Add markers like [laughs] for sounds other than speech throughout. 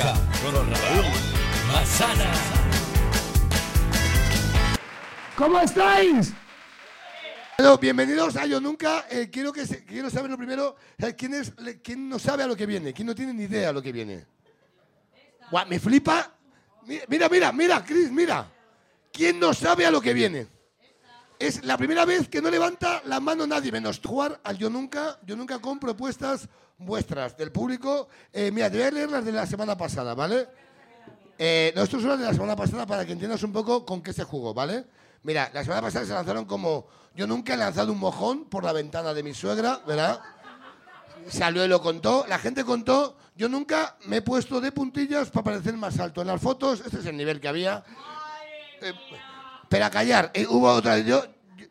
Con Raúl Masana. ¿Cómo estáis? Bueno, bienvenidos a Yo Nunca. Eh, quiero, que se- quiero saber lo primero, eh, ¿quién, es, le- ¿quién no sabe a lo que viene? ¿Quién no tiene ni idea a lo que viene? Guau, me flipa. Mi- Mira, mira, mira, Chris, mira. ¿Quién no sabe a lo que viene? Es la primera vez que no levanta la mano nadie, menos jugar al Yo Nunca. Yo Nunca con propuestas vuestras del público. Eh, mira, te voy a leer las de la semana pasada, ¿vale? Eh, no, esto son las de la semana pasada para que entiendas un poco con qué se jugó, ¿vale? Mira, la semana pasada se lanzaron como. Yo nunca he lanzado un mojón por la ventana de mi suegra, ¿verdad? Salió y lo contó. La gente contó. Yo nunca me he puesto de puntillas para parecer más alto. En las fotos, este es el nivel que había. Eh, pero a callar, eh, hubo otra. Yo,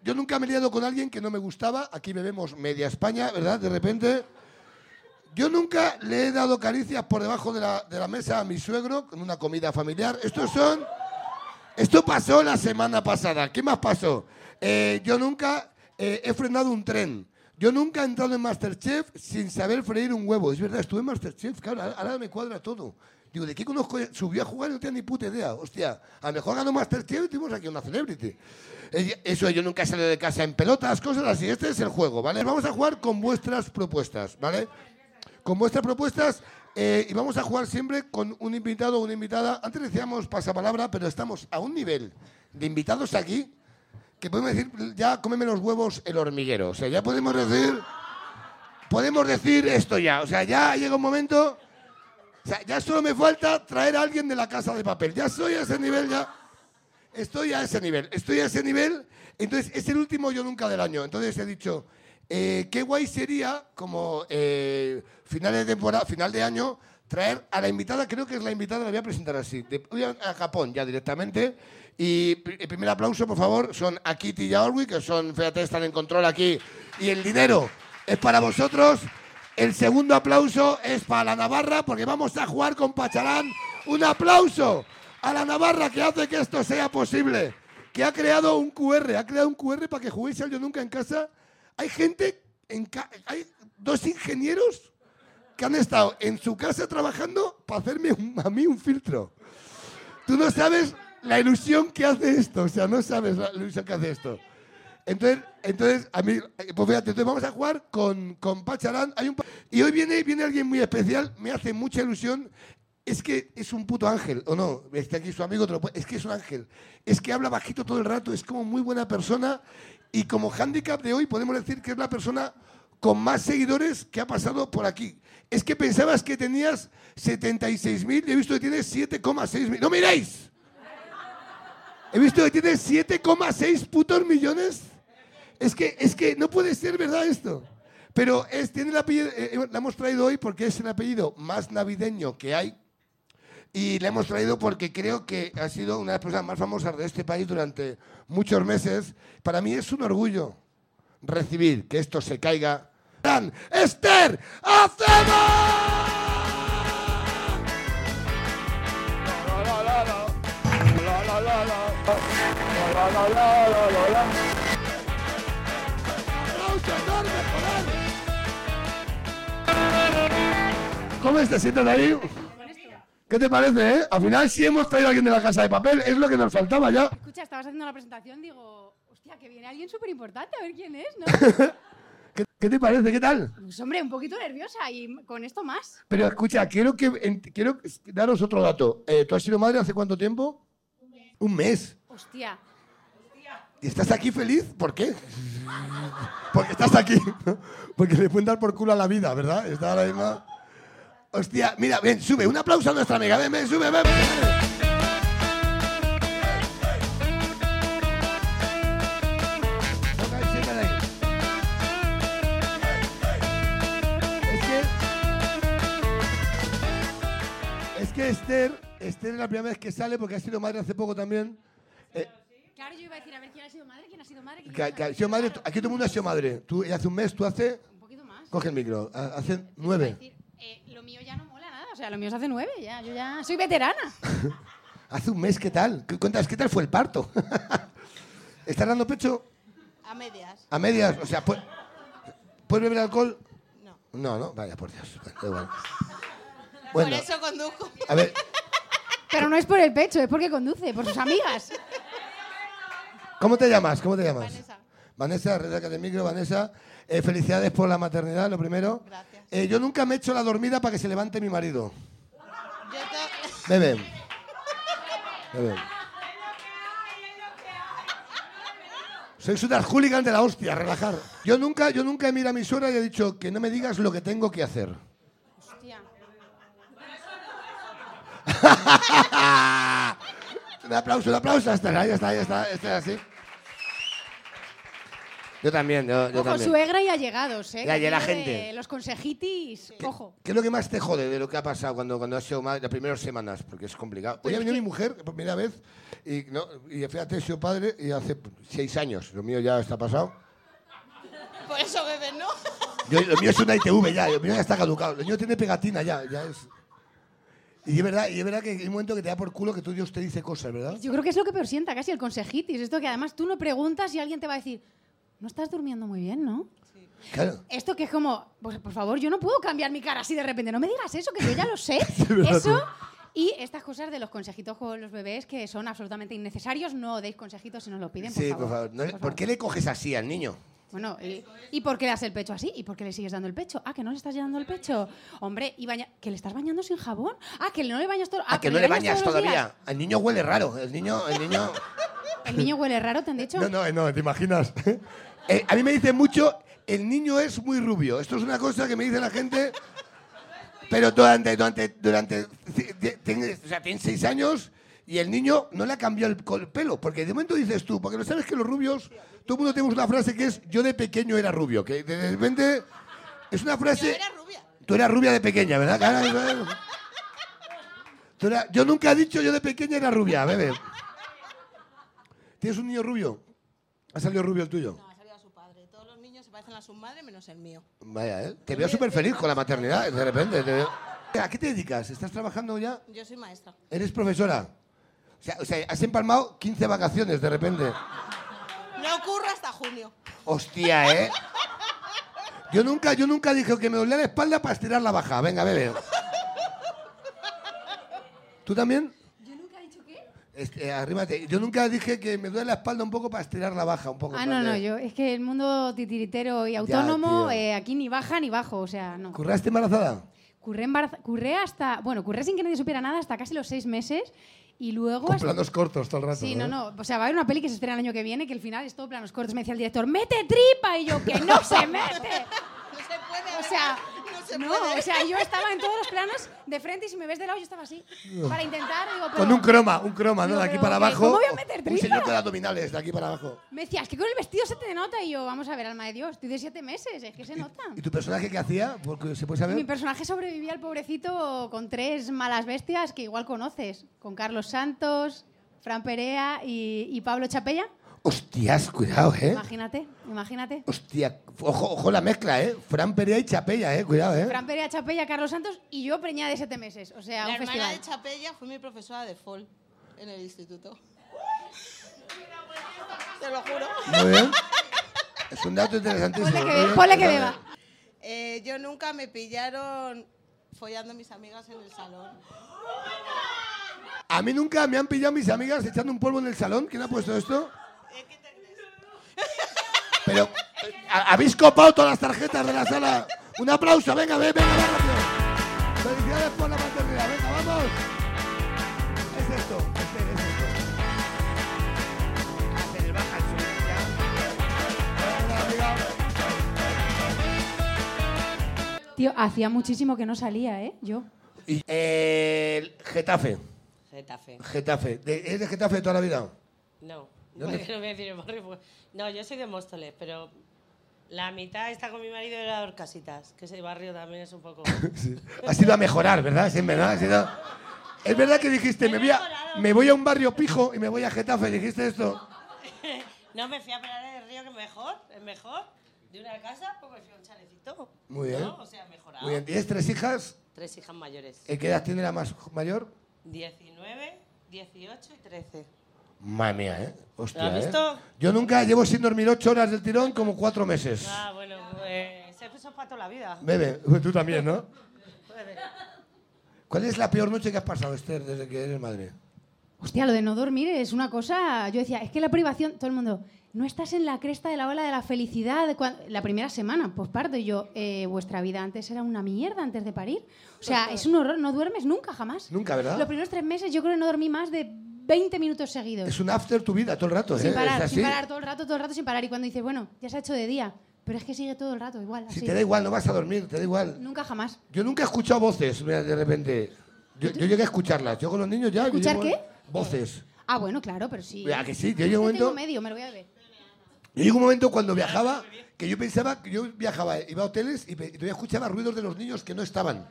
yo nunca me he liado con alguien que no me gustaba. Aquí bebemos media España, ¿verdad? De repente. Yo nunca le he dado caricias por debajo de la, de la mesa a mi suegro con una comida familiar. Estos son. Esto pasó la semana pasada. ¿Qué más pasó? Eh, yo nunca eh, he frenado un tren. Yo nunca he entrado en Masterchef sin saber freír un huevo. Es verdad, estuve en Masterchef, claro, ahora me cuadra todo. Digo, ¿de qué conozco? Subió a jugar y no tenía ni puta idea. Hostia, a lo mejor ganó Masterchef y tuvimos aquí una celebrity. Eso, yo nunca salido de casa en pelotas, cosas así. Este es el juego, ¿vale? Vamos a jugar con vuestras propuestas, ¿vale? con vuestras propuestas eh, y vamos a jugar siempre con un invitado o una invitada. Antes decíamos pasapalabra, pero estamos a un nivel de invitados aquí que podemos decir, ya cómeme los huevos el hormiguero. O sea, ya podemos decir, podemos decir esto ya. O sea, ya llega un momento, sea, ya solo me falta traer a alguien de la casa de papel. Ya estoy a ese nivel, ya. Estoy a ese nivel, estoy a ese nivel. Entonces, es el último yo nunca del año. Entonces he dicho, eh, qué guay sería, como eh, final de temporada, final de año, traer a la invitada, creo que es la invitada, la voy a presentar así. De, a, Japón ya directamente. Y el primer aplauso, por favor, son a Kitty y a Orwi, que son, fíjate, están en control aquí. Y el dinero es para vosotros. El segundo aplauso es para la Navarra, porque vamos a jugar con Pacharán. Un aplauso a la Navarra que hace que esto sea posible. Que ha creado un QR, ha creado un QR para que juguéis al Yo Nunca en casa. Hay gente, en ca- hay dos ingenieros que han estado en su casa trabajando para hacerme a mí un filtro. Tú no sabes la ilusión que hace esto, o sea, no sabes la ilusión que hace esto. Entonces, entonces a mí, eh, pues fíjate, entonces vamos a jugar con, con Pacharán. Hay un, y hoy viene, viene alguien muy especial, me hace mucha ilusión. Es que es un puto ángel, ¿o no? Está aquí su amigo, es que es un ángel. Es que habla bajito todo el rato, es como muy buena persona. Y como hándicap de hoy podemos decir que es la persona con más seguidores que ha pasado por aquí. Es que pensabas que tenías 76.000 y he visto que tienes 7,6 mil. ¡No miréis! He visto que tienes 7,6 putos millones. Es que, es que no puede ser verdad esto. Pero es, tiene el apellido, eh, eh, la hemos traído hoy porque es el apellido más navideño que hay. Y la hemos traído porque creo que ha sido una de las personas más famosas de este país durante muchos meses. Para mí es un orgullo recibir que esto se caiga. ¡Gran ¡Esther! ¡Aplauso ¿Cómo te sientes ahí? ¿Qué te parece, eh? Al final sí hemos traído a alguien de la casa de papel, es lo que nos faltaba ya. Escucha, estabas haciendo la presentación, digo, hostia, que viene alguien súper importante, a ver quién es, ¿no? [laughs] ¿Qué, qué te parece? ¿Qué tal? Pues hombre, un poquito nerviosa y con esto más. Pero escucha, quiero que quiero daros otro dato. Eh, ¿Tú has sido madre hace cuánto tiempo? Un mes. Hostia. ¿Y estás aquí feliz? ¿Por qué? Porque estás aquí. Porque le pueden dar por culo a la vida, ¿verdad? Está ahora mismo. Hostia, mira, ven, sube. Un aplauso a nuestra amiga. Ven, ven, sube, ven. ven, Esther, Esther es la primera vez que sale porque ha sido madre hace poco también. Eh, yo iba a decir, a ver quién ha sido madre, quién ha sido madre, quién ha que ha sido madre, aquí todo el mundo ha sido madre. Tú hace un mes, tú hace. Un poquito más. Coge el micro. ha- Hace nueve. decir, eh, lo mío ya no mola nada, o sea, lo mío se hace nueve, ya, yo ya soy veterana. [laughs] Hace un mes, ¿qué tal? ¿Qué cuentas? ¿Qué tal fue el parto? [laughs] ¿Estás dando pecho? A medias. A medias. O sea, ¿pu- ¿puedes beber alcohol? No. No, no. Vaya, por Dios. Da igual. Bueno, Por eso conduzco. a ver, Pero no es por el pecho, es porque conduce, por sus amigas. [laughs] ¿cómo te llamas? ¿Cómo te llamas? Vanessa. Vanessa, resaca de micro, Vanessa. Eh, felicidades por la maternidad, lo primero. Gracias. Eh, yo nunca me he hecho la dormida para que se levante mi marido. Yo te- Bebe. Bebe. Sois unas hooligan de la hostia, relajar. Yo nunca, yo nunca he mirado a mi suegra y he dicho que no me digas lo que tengo que hacer. Hostia. [laughs] un aplauso, un aplauso. Hasta ahí, está, ya está, está así. Yo también, yo, yo Ojo, también. suegra y allegados, ¿eh? Y Que la gente. Los consejitis, ojo. ¿Qué es lo que más te jode de lo que ha pasado cuando, cuando has sido madre, las primeras semanas? Porque es complicado. Hoy ha venido mi mujer por primera vez y, y fíjate, he sido padre y hace seis años. Lo mío ya está pasado. Por eso bebes, ¿no? Yo- lo mío es una ITV ya, lo mío ya está caducado. Lo mío tiene pegatina ya, ya es... Y es verdad, y es verdad que hay un momento que te da por culo que tú Dios te dice cosas, ¿verdad? Yo creo que es lo que peor sienta, casi el consejitis. Esto que además tú no preguntas y alguien te va a decir, no estás durmiendo muy bien, ¿no? Claro. Esto que es como, pues, por favor, yo no puedo cambiar mi cara así de repente. No me digas eso, que yo ya lo sé. [laughs] eso y estas cosas de los consejitos con los bebés que son absolutamente innecesarios. No deis consejitos si nos lo piden, por Sí, favor. por favor. No Por ¿Por favor. qué le coges así al niño? Bueno, y, ¿y por qué le das el pecho así? ¿Y por qué le sigues dando el pecho? Ah, que no le estás llenando el pecho. Hombre, y baña- que le estás bañando sin jabón. Ah, que no le bañas todo. Ah, que no le bañas todavía. El niño huele raro. El niño, el niño. El niño huele raro, ¿te han dicho? No, no, no, te imaginas. [laughs] Eh, a mí me dicen mucho, el niño es muy rubio. Esto es una cosa que me dice la gente, pero durante, durante, durante, o sea, tiene seis años y el niño no le ha cambiado el, pelo. Porque de momento dices tú, porque no sabes que los rubios, todo el mundo tenemos una frase que es, yo de pequeño era rubio, que de repente es una Yo frase... era rubia. Tú eras rubia de pequeña, ¿verdad? [laughs] Cara? Tú era- yo nunca he dicho yo de pequeña era rubia, bebé. ¿Tienes un niño rubio? ¿Ha salido rubio el tuyo? No, ha salido a su padre. Todos los niños se parecen a su madre menos el mío. Vaya, ¿eh? Te veo súper feliz con la maternidad, de repente. te veo- ¿A qué te dedicas? ¿Estás trabajando ya? Yo soy maestra. ¿Eres profesora? O sea, o sea, has empalmado 15 vacaciones de repente. No ocurre hasta junio. Hostia, ¿eh? Yo nunca, yo nunca dije que me dolía la espalda para estirar la baja. Venga, bebe. ¿Tú también? Yo nunca he dicho qué. Este, arrímate. Yo nunca dije que me duele la espalda un poco para estirar la baja, un poco. Ah, no, no, yo. Es que el mundo titiritero y autónomo, tío. eh, aquí ni baja ni bajo, o sea, no. ¿Curraste embarazada? Curré, embaraza- curré hasta. Bueno, curré sin que nadie supiera nada hasta casi los seis meses. Y luego. Con planos cortos todo el rato. Sí, ¿eh? no, no. O sea, va a haber una peli que se estrena el año que viene que el final es todo planos cortos. Me decía el director, ¡mete tripa! Y yo, ¡que no se mete! [laughs] No se puede. O sea. No se no, puede. o sea, yo [laughs] estaba en todos los planos de frente y si me ves de lado yo estaba así. Para intentar, digo, pero... Con un croma, un croma, ¿no? Digo, De aquí pero para abajo. ¿cómo voy a meter Un tripa? señor con abdominales, de aquí para abajo. Me decía, es que con el vestido se te nota. Y yo, vamos a ver, alma de Dios, estoy de siete meses, es que se nota. ¿Y tu personaje qué hacía? Porque se puede saber. Mi personaje sobrevivía al pobrecito con tres malas bestias que igual conoces. Con Carlos Santos, Fran Perea y, y Pablo Chapella. Hostias, cuidado, ¿eh? Imagínate, imagínate. Hostia, ojo, ojo la mezcla, ¿eh? Fran Perea y Chapella, ¿eh? Cuidado, ¿eh? Fran Perea, Chapella, Carlos Santos y yo preñada de siete meses. O sea, La un hermana festival. de Chapella fue mi profesora de FOL en el instituto. Te lo juro. Muy bien. Es un dato interesantísimo. Ponle que, bien. ponle que beba. Eh, yo nunca me pillaron follando a mis amigas en el salón. A mí nunca me han pillado mis amigas echando un polvo en el salón. ¿Quién ha puesto esto? ¿Eh, ¿Qué te crees? Pero, eh, ¿ha- ¿habéis copado todas las tarjetas de la sala? Un aplauso, venga, venga, venga, venga, rápido. Felicidades por la maternidad, venga, vamos. Es esto, este, es esto. Baja el suelo. Tío, hacía muchísimo que no salía, ¿eh? Yo. Y, eh, Getafe, Getafe. Getafe. ¿Es de Getafe de toda la vida? No. Porque no [laughs] voy a decir el barrio. pues- No, yo soy de Móstoles, pero la mitad está con mi marido de las Casitas, que ese barrio también es un poco... [laughs] Sí. Ha sido a mejorar, ¿verdad? Siempre, ¿no? Ha sido... Es verdad que dijiste, me voy, a, me voy a un barrio pijo y me voy a Getafe. ¿Dijiste esto? [laughs] No me fui a Peral del Río, que mejor, es mejor. De una casa, pues me fui a un chalecito. Muy bien. ¿no? O sea, mejorado. Muy bien. ¿Tienes tres hijas? Tres hijas mayores. ¿Eh, ¿Qué edad tiene la más mayor? 19, 18 y 13. Madre mía, ¿eh? Hostia, ¿Lo has ¿eh? visto? Yo nunca llevo sin dormir ocho horas del tirón como cuatro meses. Ah, bueno, pues eso es para toda la vida. Bebe, [laughs] tú también, ¿no? ¿Cuál es la peor noche que has pasado, Esther, desde que eres madre? Hostia, lo de no dormir es una cosa. Yo decía, es que la privación, todo el mundo, no estás en la cresta de la ola de la felicidad. cuan- La primera semana, posparto, y yo, eh, vuestra vida antes era una mierda antes de parir. O sea, es un horror, no duermes nunca, jamás. Nunca, ¿verdad? Los primeros tres meses yo creo que no dormí más de 20 minutos seguidos. Es un after tu vida todo el rato, ¿eh? sin Es parar, así. sin parar, todo el rato, todo el rato sin parar. Y cuando dices, bueno, ya se ha hecho de día, pero es que sigue todo el rato igual. Si así. te da igual, no vas a dormir, te da igual. Nunca jamás. Yo nunca he escuchado voces, mira, de repente. Yo, yo llegué a escucharlas. Yo con los niños ya. yo ¿Escuchar llego- qué? Voces. Ah, bueno, claro, pero sí. Mira, que sí, yo llego un Yo momento. tengo medio, me lo voy a ver. Yo llegó un momento cuando viajaba que yo pensaba que yo viajaba, iba a hoteles y, todavía escuchaba ruidos de los niños que no estaban.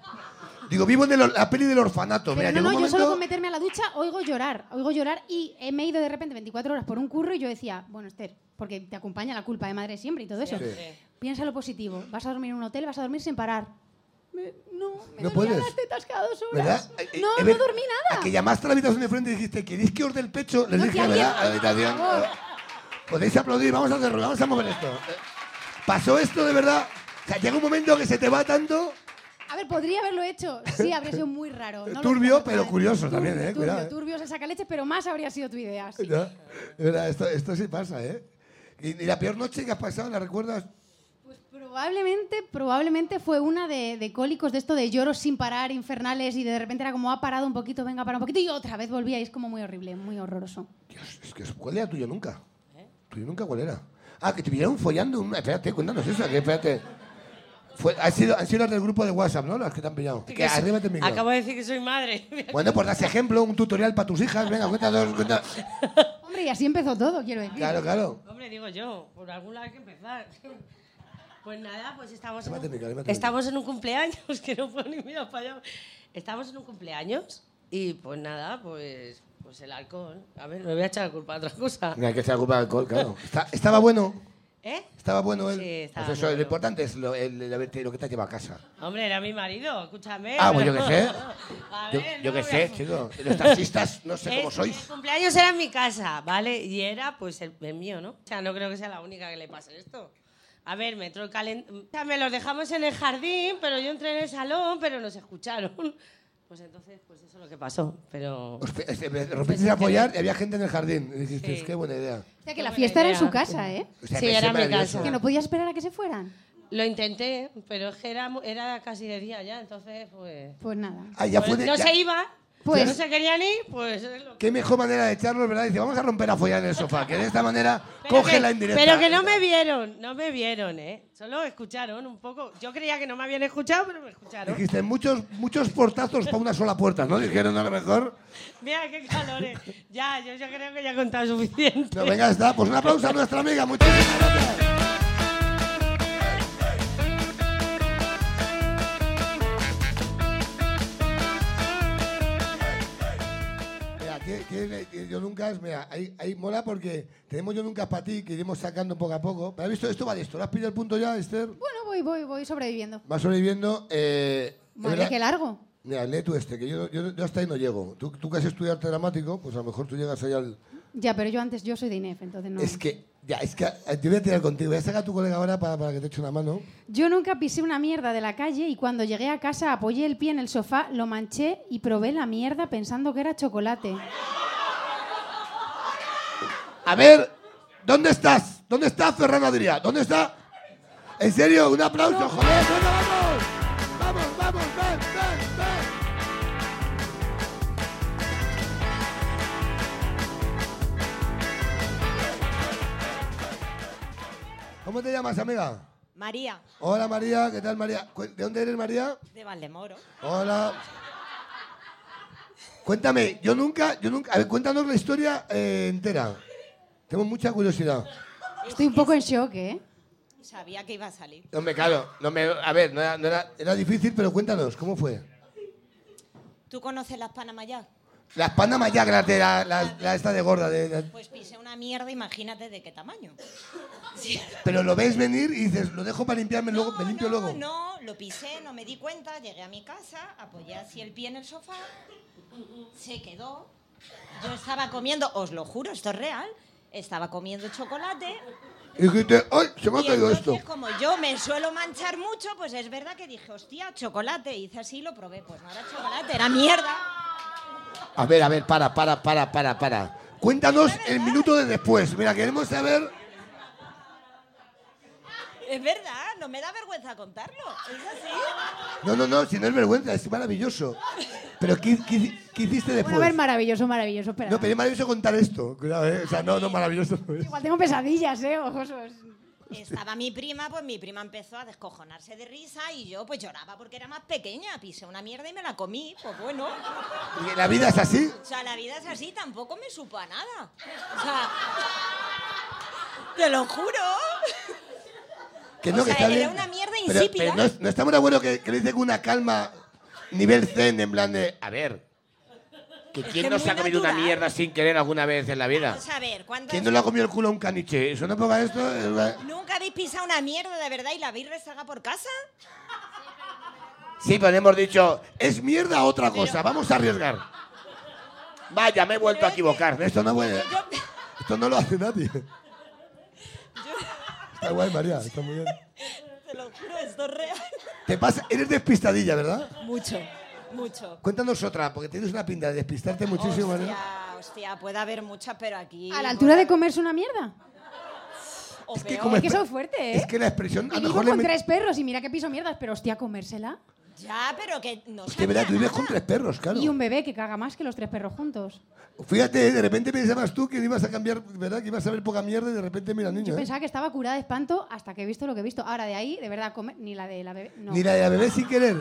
Digo, vivo en el- la peli del orfanato. Mira, no, no, un yo solo momento- con meterme a la ducha oigo llorar, oigo llorar y he- me he ido de repente 24 horas por un curro y yo decía, bueno, Esther, porque te acompaña la culpa de madre siempre y todo eso. Siempre. Piensa lo positivo, vas a dormir en un hotel, vas a dormir sin parar. Me- no, me No puedes. las tetas cada dos horas. ¿Verdad? Eh, eh, No, eh, no ver- dormí nada. A que llamaste a la habitación de frente y dijiste, ¿queréis que os dé el pecho? Les No, dije, ¿verdad? A la habitación. Podéis aplaudir, vamos a hacerlo, vamos a mover esto. Eh, Pasó esto de verdad. O sea, llega un momento que se te va tanto. A ver, podría haberlo hecho. Sí, habría sido muy raro. No Turbio, pero curioso también, ¿eh? Turbio, Cuidado, ¿eh? turbio, se saca leche, pero más habría sido tu idea. sí. ¿verdad? De verdad, esto, esto sí pasa, ¿eh? Y, y la peor noche que has pasado, ¿la recuerdas? Pues probablemente, probablemente fue una de, de cólicos de esto de lloros sin parar, infernales, y de repente era como ha parado un poquito, venga, para un poquito, y otra vez volvía, y es como muy horrible, muy horroroso. Dios, es que ¿cuál era tuyo nunca? ¿Tuyo nunca cuál era? Ah, que te vieron follando. Una... Espérate, cuéntanos eso, que espérate. Fue, han, sido, han sido las del grupo de WhatsApp, ¿no? Las que te han pillado. Que arriba te. Acabo de decir que soy madre. [laughs] Bueno, pues das ejemplo, un tutorial para tus hijas. Venga, cuéntanos. Cuenta. Hombre, y así empezó todo, quiero decir. Claro, claro. Hombre, digo yo, por algún lado hay que empezar. [laughs] Pues nada, pues estamos en, un, estamos en un cumpleaños, [laughs] que no puedo ni mirar para allá. Estamos en un cumpleaños y pues nada, pues, pues el alcohol. A ver, me voy a echar la culpa a otra cosa. Mira, que se culpa del alcohol, claro. [laughs] Está- estaba bueno. ¿Eh? Estaba bueno él. Sí, estaba Pues eso, muy lo bueno. importante es lo, el- el haberte- lo que te has llevado a casa. Hombre, era mi marido, escúchame. Ah, pues yo qué sé. [laughs] A Yo, ver, yo no qué voy sé, a- chico. Los taxistas, no sé [laughs] cómo Es- sois. El cumpleaños era en mi casa, ¿vale? Y era, pues, el, el mío, ¿no? O sea, no creo que sea la única que le pase esto. A ver, me entró el calendario. O sea, me los dejamos en el jardín, pero yo entré en el salón, pero nos escucharon. Pues entonces, pues eso es lo que pasó. Pero. Rompiste a apoyar y había gente en el jardín. Y dijiste, Sí. qué buena idea. O sea, que la fiesta era en su casa, ¿eh? O sea, Sí, que era mi maravilloso. casa. Que no podía esperar a que se fueran. Lo intenté, pero es que era, mu- era casi de día ya, entonces, pues. Pues nada. Ah, ya pues fue de- no ya- se iba, Pues- no se querían ir, pues. es lo que- Qué mejor manera de echarlos, ¿verdad? Dice, vamos a romper a follar en el sofá, que de esta manera [laughs] Pero coge que- la indirecta. Pero que no me vieron, no me vieron, ¿eh? Solo escucharon un poco. Yo creía que no me habían escuchado, pero me escucharon. Dijiste, muchos, muchos portazos para una sola puerta, ¿no? Dijeron a lo mejor. Mira qué calores. Ya, yo, yo creo que ya he contado suficiente. No, venga, está. Pues un aplauso a nuestra amiga. Muchísimas gracias. Que- yo nunca, mira, ahí, ahí mola porque tenemos yo nunca para ti que iremos sacando poco a poco. ¿Has visto esto? Va de esto. ¿Lo has pillado el punto ya, Esther? Bueno, voy, voy, voy sobreviviendo. Va sobreviviendo. Eh, Madre, qué largo. Mira, lee tú este, que yo, yo, yo hasta ahí no llego. Tú, tú que has estudiado arte dramático, pues a lo mejor tú llegas ahí al... Ya, pero yo antes, yo soy de INEF, entonces no. Es que, ya, es que eh, te voy a tirar contigo. Voy a sacar a tu colega ahora para, para que te eche una mano. Yo nunca pisé una mierda de la calle y cuando llegué a casa apoyé el pie en el sofá, lo manché y probé la mierda pensando que era chocolate. A ver, ¿dónde estás? ¿Dónde está Ferran Adrià? ¿Dónde está? ¿En serio? Un aplauso, joder. ¿Cómo te llamas, amiga? María, Hola, María. ¿Qué tal, María? ¿De dónde eres, María? de Valdemoro. Hola. Cuéntame, yo nunca, yo nunca, a ver, cuéntanos la historia eh, entera. Tengo mucha curiosidad. Estoy un poco en shock, ¿eh? Sabía que iba a salir. Hombre, claro, no me, a ver, no era, no era, era difícil, pero cuéntanos, ¿cómo fue? ¿Tú conoces las Panamayá? Las Panama ya, las de la, la- la esta de gorda, de- de- Pues pisé una mierda, imagínate de qué tamaño. Sí. pero lo ves venir y dices, lo dejo para limpiarme luego, me limpio no, luego. No, lo pisé, no me di cuenta, llegué a mi casa, apoyé así el pie en el sofá, se quedó. Yo estaba comiendo, os lo juro, esto es real, estaba comiendo chocolate, Y dijiste, ¡ay, se me ha Y caído esto! como yo me suelo manchar mucho, pues es verdad que dije, hostia, chocolate. Hice así y lo probé. Pues no era chocolate, era mierda. A ver, a ver, para, para, para, para, para. Cuéntanos el minuto de después. Mira, queremos saber... Es verdad, no me da vergüenza contarlo. Es así. No, no, no, si no es vergüenza, es maravilloso. Pero ¿qué, qué- qué hiciste después? Bueno, a ver, maravilloso, maravilloso. Espera. No, pero es maravilloso contar esto. Cuidado, ¿eh? O sea, no, no, maravilloso. no es. Igual tengo pesadillas, ¿eh? Ojos. [laughs] Estaba mi prima, pues mi prima empezó a descojonarse de risa y yo pues lloraba porque era más pequeña. Pisé una mierda y me la comí. Pues bueno. Y La vida es así. O sea, la vida es así, tampoco me supo a nada. O sea, te lo juro. Que O no, que sea, está era bien. una mierda insípida. Pero, no, no está muy bueno que, que le dice con una calma nivel zen, en plan de... A ver, ¿Que ¿Quién que no se ha comido una natural. mierda sin querer alguna vez en la vida? Vamos a ver, ¿cuántas... ¿quién no le ha comido el culo a un caniche? Eso no ponga esto... es una- ¿Nunca habéis pisado una mierda de verdad y la habéis rezagado por casa? Sí, pero hemos dicho, es mierda otra cosa, vamos a arriesgar. Vaya, me he vuelto a equivocar. Esto no puede... Yo- Esto no lo hace nadie. Está guay, María, está muy bien. [laughs] Te lo juro, esto es real. Te pasa, eres despistadilla, ¿verdad? Mucho, mucho. Cuéntanos otra, porque tienes una pinta de despistarte muchísimo. Hostia, hostia, puede haber muchas, pero aquí... A la altura de comerse una mierda. O Es que peor. como Es que eso es fuerte, ¿eh? Es que la expresión, a Y lo vivo mejor con tres perros y mira que piso mierdas, pero hostia, comérsela. Ya, pero que no Hostia, verdad, tú vives con tres perros, claro. Y un bebé que caga más que los tres perros juntos. Fíjate, de repente pensabas tú que ibas a cambiar, ¿verdad? Que ibas a ver poca mierda y de repente mira, niño. Yo ¿eh? pensaba que estaba curada de espanto hasta que he visto lo que he visto. Ahora, de ahí, de verdad, comer, ni la de la bebé. No. Ni la de la bebé sin querer.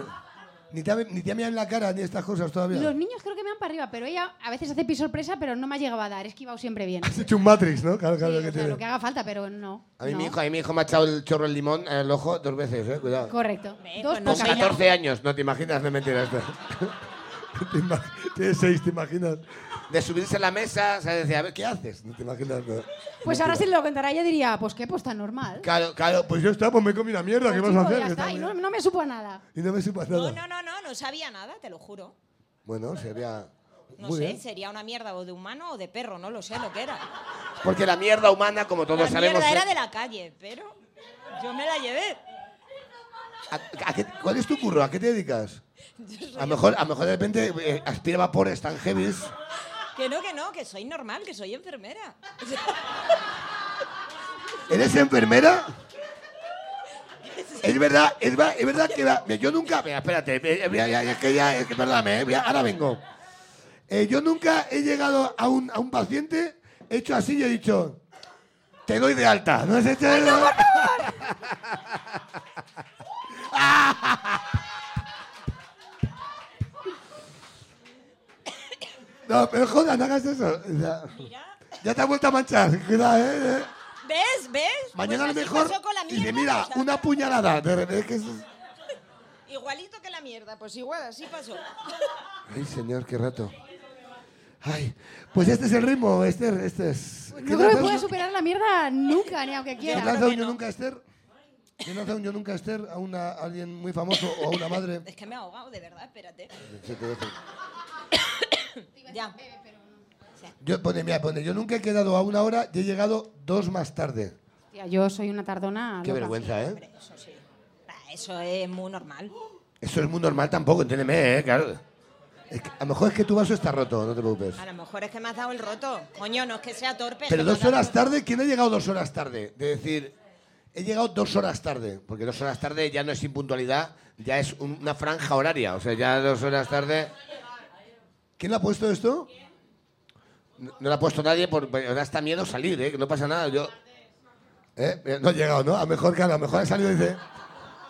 Ni te, ha, ni te ha mirado en la cara ni estas cosas todavía. Los niños creo que me van para arriba, pero ella a veces hace pis sorpresa, pero no me ha llegado a dar. He esquivado siempre bien. [laughs] Has hecho un Matrix, ¿no? Claro, Sí, claro o que sea, tiene. lo que haga falta, pero no. A mí, no. mi hijo, a mí mi hijo me ha echado el chorro el limón en el ojo dos veces, eh. Cuidado. Correcto. Ve, Dos pues no Con sabía. 14 años, no te imaginas, es mentira esto. [laughs] Te ima- Tienes seis, ¿te imaginas? De subirse a la mesa, ¿sabes? Decía, a ver, ¿Qué haces? No te imaginas. no. Pues ahora si lo contara ella diría, pues qué, pues tan normal. Claro, claro, pues yo está, pues me comí una mierda, ¿qué Pues, vas a chico, hacer? ya está, y no, no me supo a nada. Y no me supo No, nada. no, no, no, no sabía nada, te lo juro. Bueno, sería. No muy sé, bien. sería una mierda o de humano o de perro, no lo sé lo que era. Porque la mierda humana, como todos la sabemos. mierda era eh, de la calle, pero yo me la llevé. ¿A- a qué- ¿Cuál es tu curro? ¿A qué te dedicas? A lo mejor, a lo mejor de repente eh, aspira vapores tan heavy. Que no, que no, que soy normal, que soy enfermera. [laughs] ¿Eres enfermera? [laughs] Es verdad, es, va- es verdad que yo nunca. Mira, espérate, mira, ya- ya- es que ya, es que perdóname, eh, ahora vengo. Eh, yo nunca he llegado a un, a un paciente, he hecho así y he dicho, te doy de alta. ¿No has hecho eso? No, [laughs] pero joder, no hagas eso. Ya, Mira, ya te has vuelto a manchar. Cuidado, ¿eh? ¿ves? ¿Ves? Mañana a Pues lo así mejor la dice, mierda, mira, o sea, una puñalada. De repente, que eso es- [laughs] Igualito que la mierda, pues igual, así pasó. [laughs] Ay, señor, qué rato. Ay, pues este es el ritmo, Esther, este es... Pues ¿Qué no creo que pueda superar la mierda nunca, ni aunque ¿Quién quiera. creo un que yo no. nunca, Esther? ¿Quién lanza un yo nunca, Esther, a, una, a alguien muy famoso o a una madre? Es que me he ahogado, de verdad, espérate. Ya. Yo, pone, mira, pone, yo nunca he quedado a una hora y he llegado dos más tarde. Hostia, yo soy una tardona. Qué loca. vergüenza, ¿eh? Hombre, eso sí. Ah, Eso es muy normal. Eso es muy normal tampoco, entiéndeme, ¿eh? Claro. Es que a lo mejor es que tu vaso está roto, no te preocupes. A lo mejor es que me has dado el roto. Coño, no es que sea torpe. Pero dos horas tarde, ¿quién ha llegado dos horas tarde? De decir, he llegado dos horas tarde. Porque dos horas tarde ya no es impuntualidad, ya es un- una franja horaria. O sea, ya dos horas tarde. ¿Quién le ha puesto esto? No, no le ha puesto nadie, porque da hasta miedo salir, ¿eh? Que no pasa nada. Yo. ¿Eh? Eh, No ha llegado, ¿no? A lo mejor, claro, a lo mejor ha salido y dice.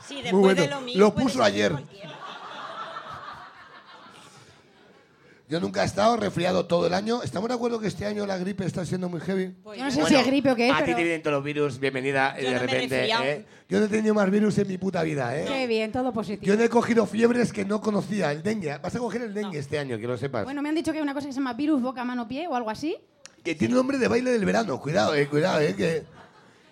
Sí, Muy después bueno. de lo mío. Lo puso ayer. cualquiera. Yo nunca he estado resfriado todo el año. ¿Estamos de acuerdo que este año la gripe está siendo muy heavy? Pues Yo no yo sé si es gripe o qué es, A ti te vienen todos los virus, bienvenida. y Yo de no me he repente, resfriado. ¿eh? Yo no he tenido más virus en mi puta vida, ¿eh? qué bien, todo Yo positivo. no he cogido fiebres que no conocía. El dengue. Vas a coger el dengue este año, que lo sepas. Bueno, me han dicho que hay una cosa que se llama virus boca, mano, pie o algo así. Que tiene nombre de baile del verano. Cuidado, eh, cuidado, eh, que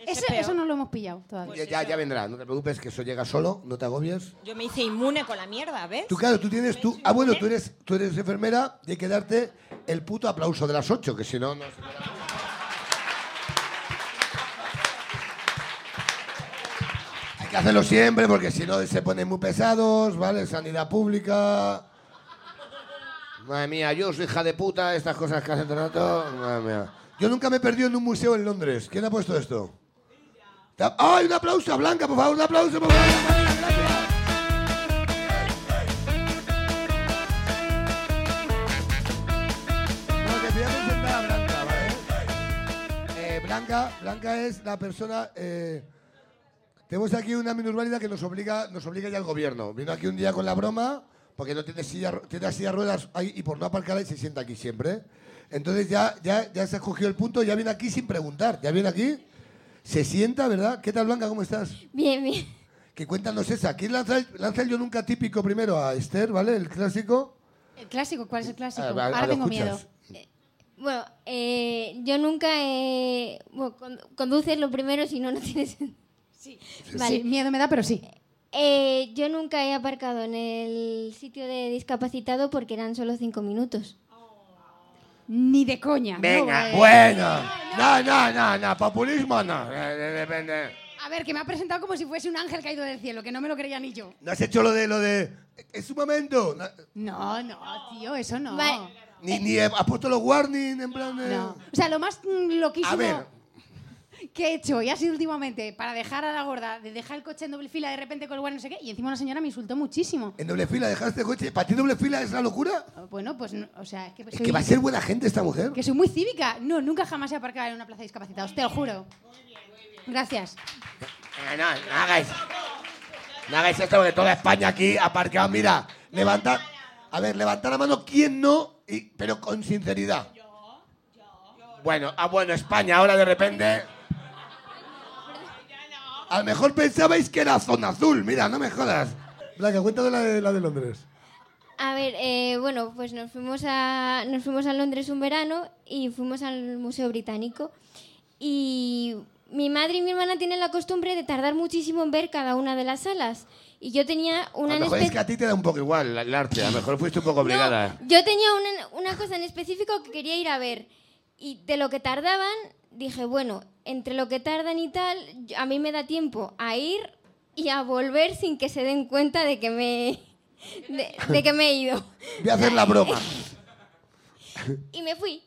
Ese Eso, no lo hemos pillado todavía. ya, ya, ya vendrá. No te preocupes, que eso llega solo. No te agobies. Yo me hice inmune con la mierda, ¿ves? Tú, claro, tú tienes tú. Ah, bueno, tú eres, tú eres enfermera y hay que darte el puto aplauso de las ocho, que si no, no. que hacerlo siempre porque si no se ponen muy pesados, ¿vale? Sanidad pública. Madre mía, yo soy hija de puta, estas cosas que hacen todo el rato. Madre mía. Yo nunca me he perdido en un museo en Londres. ¿Quién ha puesto esto? ¡Ay, un aplauso a Blanca, por favor! ¡Un aplauso, por favor! Gracias. Eh, Blanca, Blanca es la persona... eh, tenemos aquí una minusválida que nos obliga, nos obliga ya el gobierno. Vino aquí un día con la broma, porque no tiene silla, tiene silla ruedas y por no aparcar ahí se sienta aquí siempre. Entonces ya, ya, ya se ha cogido el punto, ya viene aquí sin preguntar. Ya viene aquí, se sienta, ¿verdad? ¿Qué tal, Blanca? ¿Cómo estás? Bien, bien. Que cuéntanos esa. ¿Quién lanza el, lanza el yo nunca típico primero? A Esther, ¿vale? El clásico. ¿El clásico? ¿Cuál es el clásico? Ah, Ahora tengo escuchas. miedo. Bueno, eh, yo nunca. Bueno, con- conduces lo primero, si no, no tienes... [laughs] Sí. Vale. Sí, miedo me da, pero sí. Eh, yo nunca he aparcado en el sitio de discapacitado porque eran solo cinco minutos. Ni de coña. Venga, No, eh. bueno. No, no, no, no. Populismo no. Eh, eh, Depende. A ver, que me ha presentado como si fuese un ángel caído del cielo, que no me lo creía ni yo. ¿No has hecho lo de lo de. Es un momento. No, no, tío, eso no. Vale. Ni, ni has puesto los warning en plan de. No. O sea, lo más mm, loquísimo A ver. Que he hecho y ha sido últimamente para dejar a la gorda, de dejar el coche en doble fila de repente con el guardia no sé qué, y encima una señora me insultó muchísimo. En doble fila dejaste el coche. ¿Para ti doble fila es la locura? Bueno, pues, no, o sea, es que Es soy, que va a ser buena gente esta mujer. que soy muy cívica. No, nunca jamás he aparcado en una plaza de discapacitados, te lo juro. Gracias. Eh, No, no hagáis. No hagáis esto porque toda España aquí aparcado. Mira, levantad. A ver, levantad la mano. ¿Quién no? Y- pero con sinceridad. Bueno, ah, bueno, España ahora de repente. A lo mejor pensabais que era zona azul. Mira, no me jodas. Blanca, cuéntame la de, la de Londres. A ver, eh, bueno, pues nos fuimos, a, nos fuimos a Londres un verano y fuimos al Museo Británico. Y mi madre y mi hermana tienen la costumbre de tardar muchísimo en ver cada una de las salas. Y yo tenía A una lo en mejor es que a ti te da un poco igual el arte. A lo mejor fuiste un poco [laughs] obligada. No, yo tenía una, una cosa en específico que quería ir a ver. Y de lo que tardaban, dije, bueno, entre lo que tardan y tal, a mí me da tiempo a ir y a volver sin que se den cuenta de que me, de, de que me he ido. [laughs] Voy a hacer la broma. [laughs] Y me fui.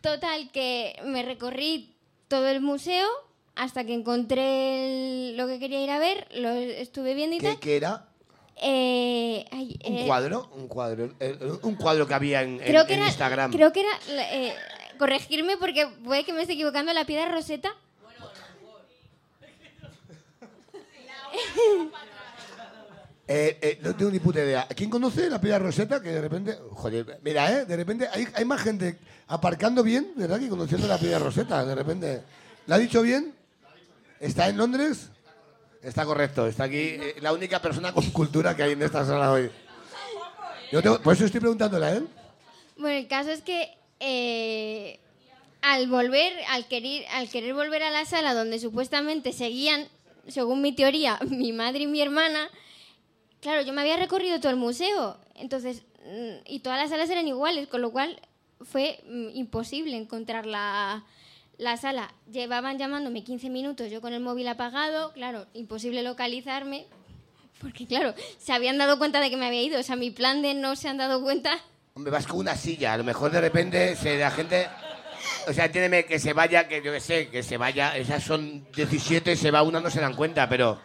Total, que me recorrí todo el museo hasta que encontré el- lo que quería ir a ver, lo estuve viendo y ¿Qué, tal. qué era? Eh, ay, ¿Un eh, cuadro? Un cuadro. eh, Un cuadro que había en, en- Creo que en era, Instagram. Creo que era. Eh, corregirme porque puede que me esté equivocando. La piedra roseta. Eh, eh, no tengo ni puta idea. ¿Quién conoce la piedra Roseta? Que de repente. Joder, mira, ¿eh? De repente hay, hay más gente aparcando bien, ¿verdad? Que conociendo la piedra Roseta. De repente. ¿La ha dicho bien? ¿Está en Londres? Está correcto. Está aquí eh, la única persona con cultura que hay en esta sala hoy. Yo tengo- por eso estoy preguntándole a él. Bueno, el caso es que. Eh, al volver, al querer, volver a la sala donde supuestamente seguían, según mi teoría, [laughs] mi madre y mi hermana, claro, yo me había recorrido todo el museo, entonces, mm, y todas las salas eran iguales, con lo cual fue mm, imposible encontrar la, la sala. Llevaban llamándome 15 minutos, yo con el móvil apagado, claro, imposible localizarme, [laughs] porque claro, se habían dado cuenta de que me había ido, o sea, mi plan de no se han dado cuenta... Hombre, vas con una silla. A lo mejor de repente se, la gente. O sea, entiéndeme que se vaya, que yo qué sé, que se vaya. Esas son 17, se va una, no se dan cuenta, pero.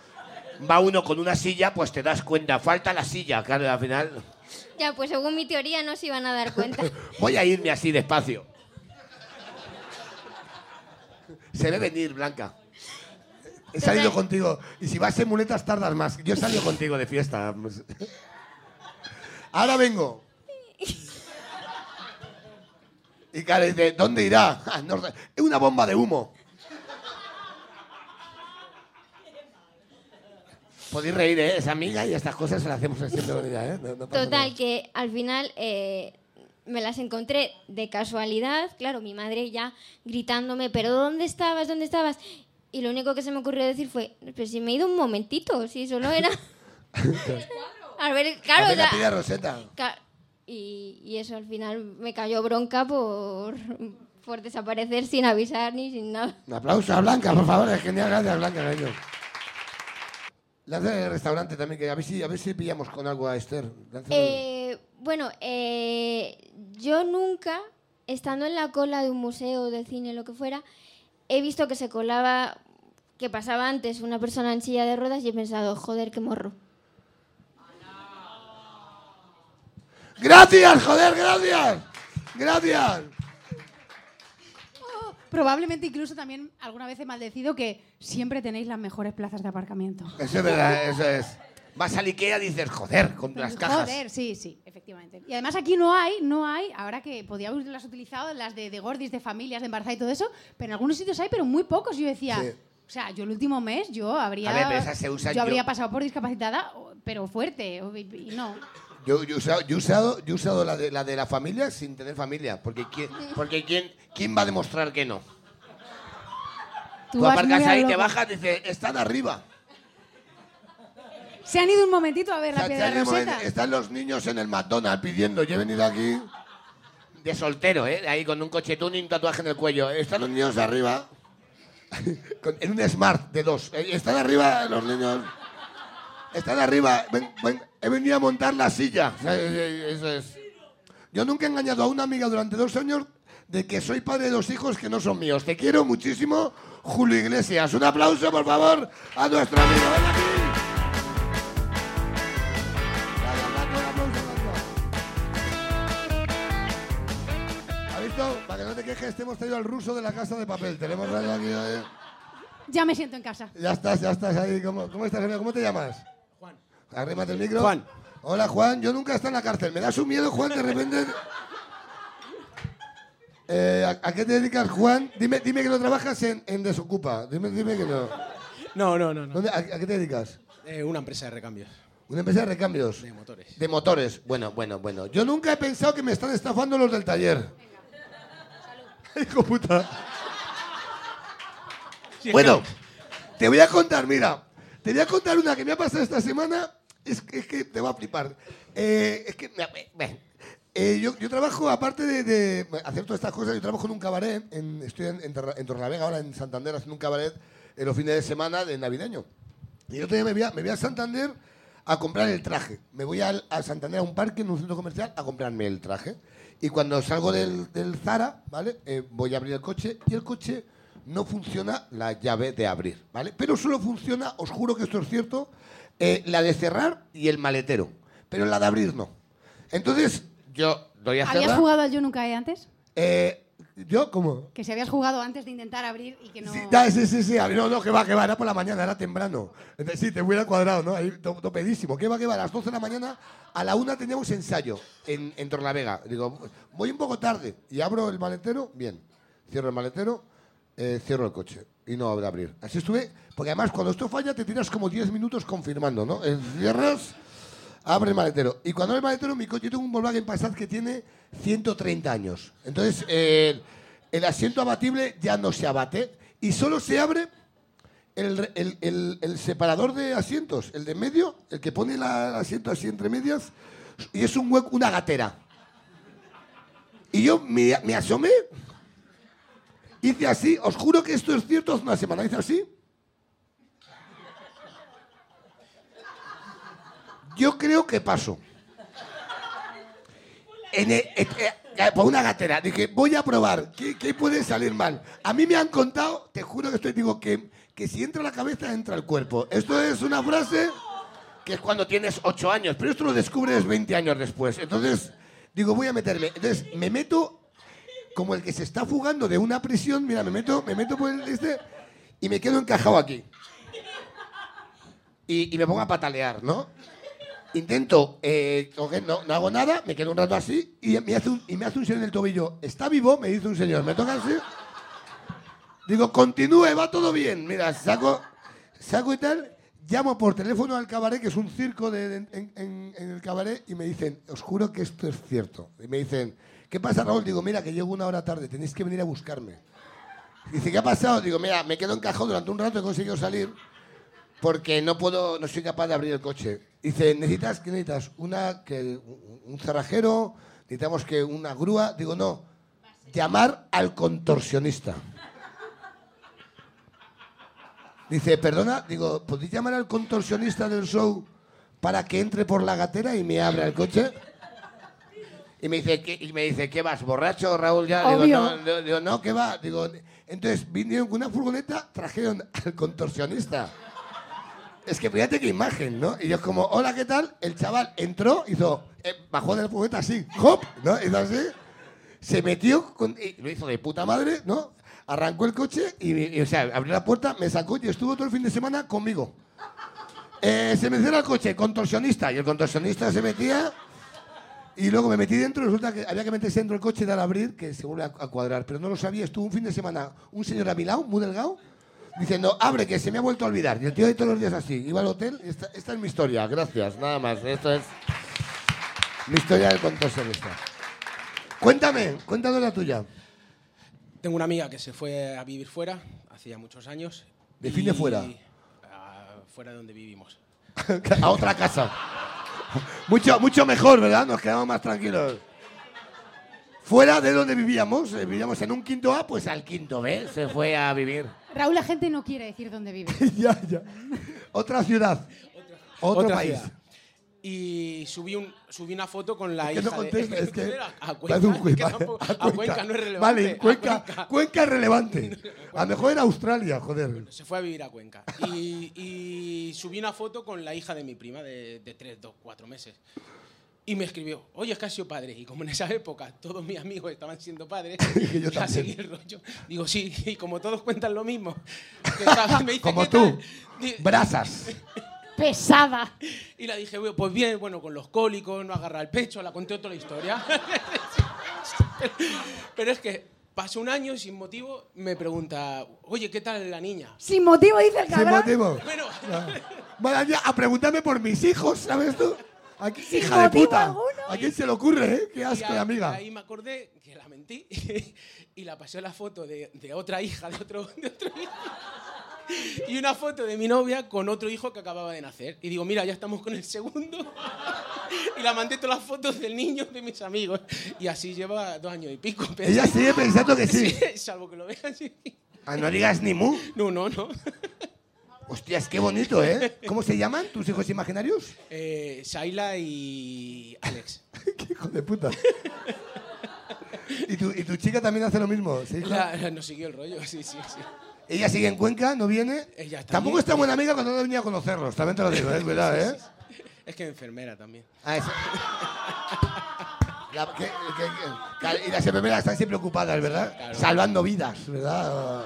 Va uno con una silla, pues te das cuenta. Falta la silla, claro, al final. Ya, pues según mi teoría no se iban a dar cuenta. [laughs] Voy a irme así despacio. Se ve venir, Blanca. He salido Total. contigo. Y si vas en muletas, tardas más. Yo he salido [laughs] contigo de fiesta. Ahora vengo. Y claro, dice, ¿dónde irá? [laughs] Ah, no sé. es una bomba de humo. Podéis reír, ¿eh? Es amiga y estas cosas se las hacemos siempre ella, ¿eh? No- no pasa Total, nada. que al final eh, me las encontré de casualidad. Claro, mi madre ya gritándome, ¿pero dónde estabas? ¿Dónde estabas? Y lo único que se me ocurrió decir fue, pero si me he ido un momentito, si solo era... [laughs] [laughs] a ver, claro, o sea, ca- y, y eso al final me cayó bronca por, por desaparecer sin avisar ni sin nada. Un aplauso a Blanca, por favor. Es genial, gracias, Blanca. cariño. Lanza el restaurante también, que a ver si, a ver si pillamos con algo a Esther. Eh, bueno, eh, yo nunca, estando en la cola de un museo, del cine, lo que fuera, he visto que se colaba, que pasaba antes una persona en silla de ruedas y he pensado, joder, qué morro. Gracias, joder, gracias. Gracias. Probablemente incluso también alguna vez he maldecido que siempre tenéis las mejores plazas de aparcamiento. Eso es verdad, eso es. Vas al Ikea y dices, joder, con las cajas. Joder, sí, sí, efectivamente. Y además aquí no hay, no hay, ahora que podía haberlas utilizado, las de, de gordis, de familias, de embarazadas y todo eso, pero en algunos sitios hay, pero muy pocos. Yo decía, Sí. o sea, yo el último mes yo habría, ver, yo habría yo- pasado por discapacitada, pero fuerte, y no. Yo, yo he usado, yo he usado, yo he usado la, de, la de la familia sin tener familia, porque, ¿quién, porque ¿quién, ¿quién va a demostrar que no? Tú, aparcas ahí, te bajas, dices, están arriba. Se han ido un momentito a ver O sea, la piedra momento, roseta. están los niños en el McDonald's pidiendo, yo he venido aquí de soltero, ¿eh? Ahí con un coche tuning, un tatuaje en el cuello. Están los niños arriba, [laughs] en un Smart de dos. Eh, Están arriba los niños. Están arriba. Ven- ven, he venido a montar la silla. Eso es. Yo nunca he engañado a una amiga durante dos años de que soy padre de dos hijos que no son míos. Te quiero muchísimo, Julio Iglesias. Un aplauso, por favor, a nuestro amigo. Ven aquí. ¿Has visto? Para que no te quejes, te hemos traído al ruso de la casa de papel. Tenemos traído aquí. eh. Ya me siento en casa. Ya estás, ya estás ahí. ¿Cómo, cómo estás, amigo? ¿Cómo te llamas? Arrímate el micro. Juan. Hola, Juan. Yo nunca he estado en la cárcel. Me das un miedo, Juan, de repente... [laughs] Eh, ¿a, a qué te dedicas, Juan? Dime, dime que no trabajas en, en Desocupa. Dime, dime que no. No, no, no. no. ¿Dónde- a, a qué te dedicas? Eh, una empresa de recambios. ¿Una empresa de recambios? De motores. De motores. Bueno, bueno, bueno. Yo nunca he pensado que me están estafando los del taller. Hijo puta. Bueno, te voy a contar, mira. Te voy a contar una que me ha pasado esta semana. Es, es que te va a flipar. Eh, es que. Eh, yo, yo trabajo, aparte de, de hacer todas estas cosas, yo trabajo en un cabaret. En, estoy en, en, en ahora en Santander, haciendo un cabaret en los fines de semana de navideño. Y otro día me voy a, me voy a Santander a comprar el traje. Me voy al- a, Santander, a un parque, en un centro comercial, a comprarme el traje. Y cuando salgo del, del Zara, ¿vale? Eh, voy a abrir el coche y el coche no funciona la llave de abrir, ¿vale? Pero solo funciona, os juro que esto es cierto, eh, la de cerrar y el maletero. Pero la de abrir no. Entonces, yo doy a ¿Habías cerrar. jugado al Yo Nunca He antes? Eh, ¿Yo cómo? Que si habías jugado antes de intentar abrir y que no... Sí, da, sí, sí, sí. No, no, que va, que va. Era por la mañana, era temprano. Sí, te hubiera cuadrado, ¿no? Ahí, to- topedísimo. ¿Qué va, que va? A las 12 de la mañana, a la una teníamos ensayo en, en Torlavega. Digo, voy un poco tarde. Y abro el maletero, bien. Cierro el maletero, eh, cierro el coche. Y no abre abrir. Así estuve, porque además cuando esto falla te tiras como 10 minutos confirmando, ¿no? Cierras, abre el maletero. Y cuando abre el maletero, mi coche, yo tengo un Volkswagen Passat que tiene 130 años. Entonces, el asiento abatible ya no se abate y solo se abre el, el- separador de asientos, el de medio, el que pone el asiento así entre medias, y es un hueco, una gatera. Y yo me, me asomé, hice así, os juro que esto es cierto, hace una semana hice así. Yo creo que paso. Eh, eh, por una gatera. Dije, voy a probar. ¿Qué, qué puede salir mal? A mí me han contado, te juro que estoy, digo, que, que si entra la cabeza, entra el cuerpo. Esto es una frase que es cuando tienes 8 años, pero esto lo descubres 20 años después. Entonces, digo, voy a meterme. Entonces, me meto como el que se está fugando de una prisión. Mira, me meto, me meto por el este y me quedo encajado aquí. Y, me pongo a patalear, ¿no? Intento, eh, no, no hago nada, me quedo un rato así y me hace un, y me hace un señor en el tobillo. ¿Está vivo? Me dice un señor. Me toca así. Digo, continúe, va todo bien. Mira, saco, saco y tal. Llamo por teléfono al cabaret, que es un circo de, en- en el cabaret, y me dicen, os juro que esto es cierto. Y me dicen, ¿qué pasa, Raúl? Digo, mira, que llego una hora tarde, tenéis que venir a buscarme. Dice, ¿qué ha pasado? Digo, mira, me quedo encajado durante un rato, he conseguido salir porque no puedo, no soy capaz de abrir el coche. Dice, ¿necesitas qué necesitas? Una, que, un cerrajero, necesitamos que una grúa. Digo, no, llamar al contorsionista. Dice, perdona, digo, ¿podéis llamar al contorsionista del show para que entre por la gatera y me abra el coche? Y me dice, ¿qué, y me dice, ¿qué vas, borracho, Raúl? Ya? Digo, Obvio. no, no, digo, no, ¿qué va? Digo, entonces vinieron con una furgoneta, trajeron al contorsionista. Es que fíjate qué imagen, ¿no? Y yo como, hola, ¿qué tal? El chaval entró, hizo, eh, bajó de la furgoneta así, hop, ¿no? Hizo así, se metió, con, y lo hizo de puta madre, ¿no? Arrancó el coche y, y, o sea, abrió la puerta, me sacó y estuvo todo el fin de semana conmigo. Eh, se me cierra el coche, contorsionista, y el contorsionista se metía y luego me metí dentro y resulta que había que meterse dentro del coche y dar a abrir, que se vuelve a, a cuadrar, pero no lo sabía, estuvo un fin de semana un señor a mi lado, muy delgado, diciendo, abre, que se me ha vuelto a olvidar. Y el tío ahí todos los días así, iba al hotel, esta, esta es mi historia, gracias, nada más, esto es mi historia del contorsionista. Cuéntame, cuéntanos la tuya. Tengo una amiga que se fue a vivir fuera, hacía muchos años. Define y- fuera. a- fuera de donde vivimos. [laughs] a otra casa. [laughs] Mucho, mucho mejor, ¿verdad? Nos quedamos más tranquilos. Fuera de donde vivíamos, eh, vivíamos en un quinto A, pues al quinto B se fue a vivir. Raúl, la gente no quiere decir dónde vive. [laughs] ya, ya. Otra ciudad. Otro Otra país. ciudad. Y subí, un, subí una foto con la Es que hija no contesta, de... es [laughs] que a, a un Cuenca, [laughs] quiz, que vale, tampoco- a Cuenca no es relevante. Vale, a Cuenca, Cuenca. Cuenca es relevante. [laughs] A lo mejor era Australia, joder. Se fue a vivir a Cuenca. Y, y subí una foto con la hija de mi prima de, de 3, 2, 4 meses. Y me escribió, oye, es que has sido padre. Y como en esa época todos mis amigos estaban siendo padres, Que yo ya seguí el rollo. Digo, sí, y como todos cuentan lo mismo. que me dice, Como "¿Qué tú. tal?". Di- Brasas. Pesada. Y la dije, "Bueno, pues bien, bueno, con los cólicos, no agarra el pecho, la conté toda la historia. [laughs] Pero es que pasó un año y sin motivo me pregunta, oye, ¿qué tal la niña? Sin motivo, dice el Sin cabrón. motivo. Bueno, Vaya ya a preguntarme por mis hijos, ¿sabes tú? Aquí, hija de puta. alguno. ¿A quién se le ocurre, eh? Qué y asco ahí, amiga. ahí me acordé que la mentí [laughs] y la pasé la foto de, de otra hija, de otro, de otro hijo. [laughs] Y una foto de mi novia con otro hijo que acababa de nacer. Y digo, mira, ya estamos con el segundo. [laughs] Y la mandé todas las fotos del niño de mis amigos. Y así lleva dos años y pico. [laughs] Ella sigue pensando que sí. Salvo que lo vean así. Ah, no digas ni mu. No, no, no. Hostias, qué bonito, ¿eh? ¿Cómo se llaman tus hijos imaginarios? Eh, Shaila y Alex. qué hijo de puta. ¿Y tu, y tu chica también hace lo mismo? ¿sí, la- nos siguió el rollo, sí, sí, sí. Ella sigue en Cuenca, no viene. Ella está Tampoco allí. es tan buena amiga cuando no venía a conocerlos, también te lo digo, ¿eh? Cuidado, ¿eh? Es que enfermera también. Ah, eso. La- que- que- que- y las enfermeras están siempre ocupadas, ¿verdad? Claro. Salvando vidas, ¿verdad?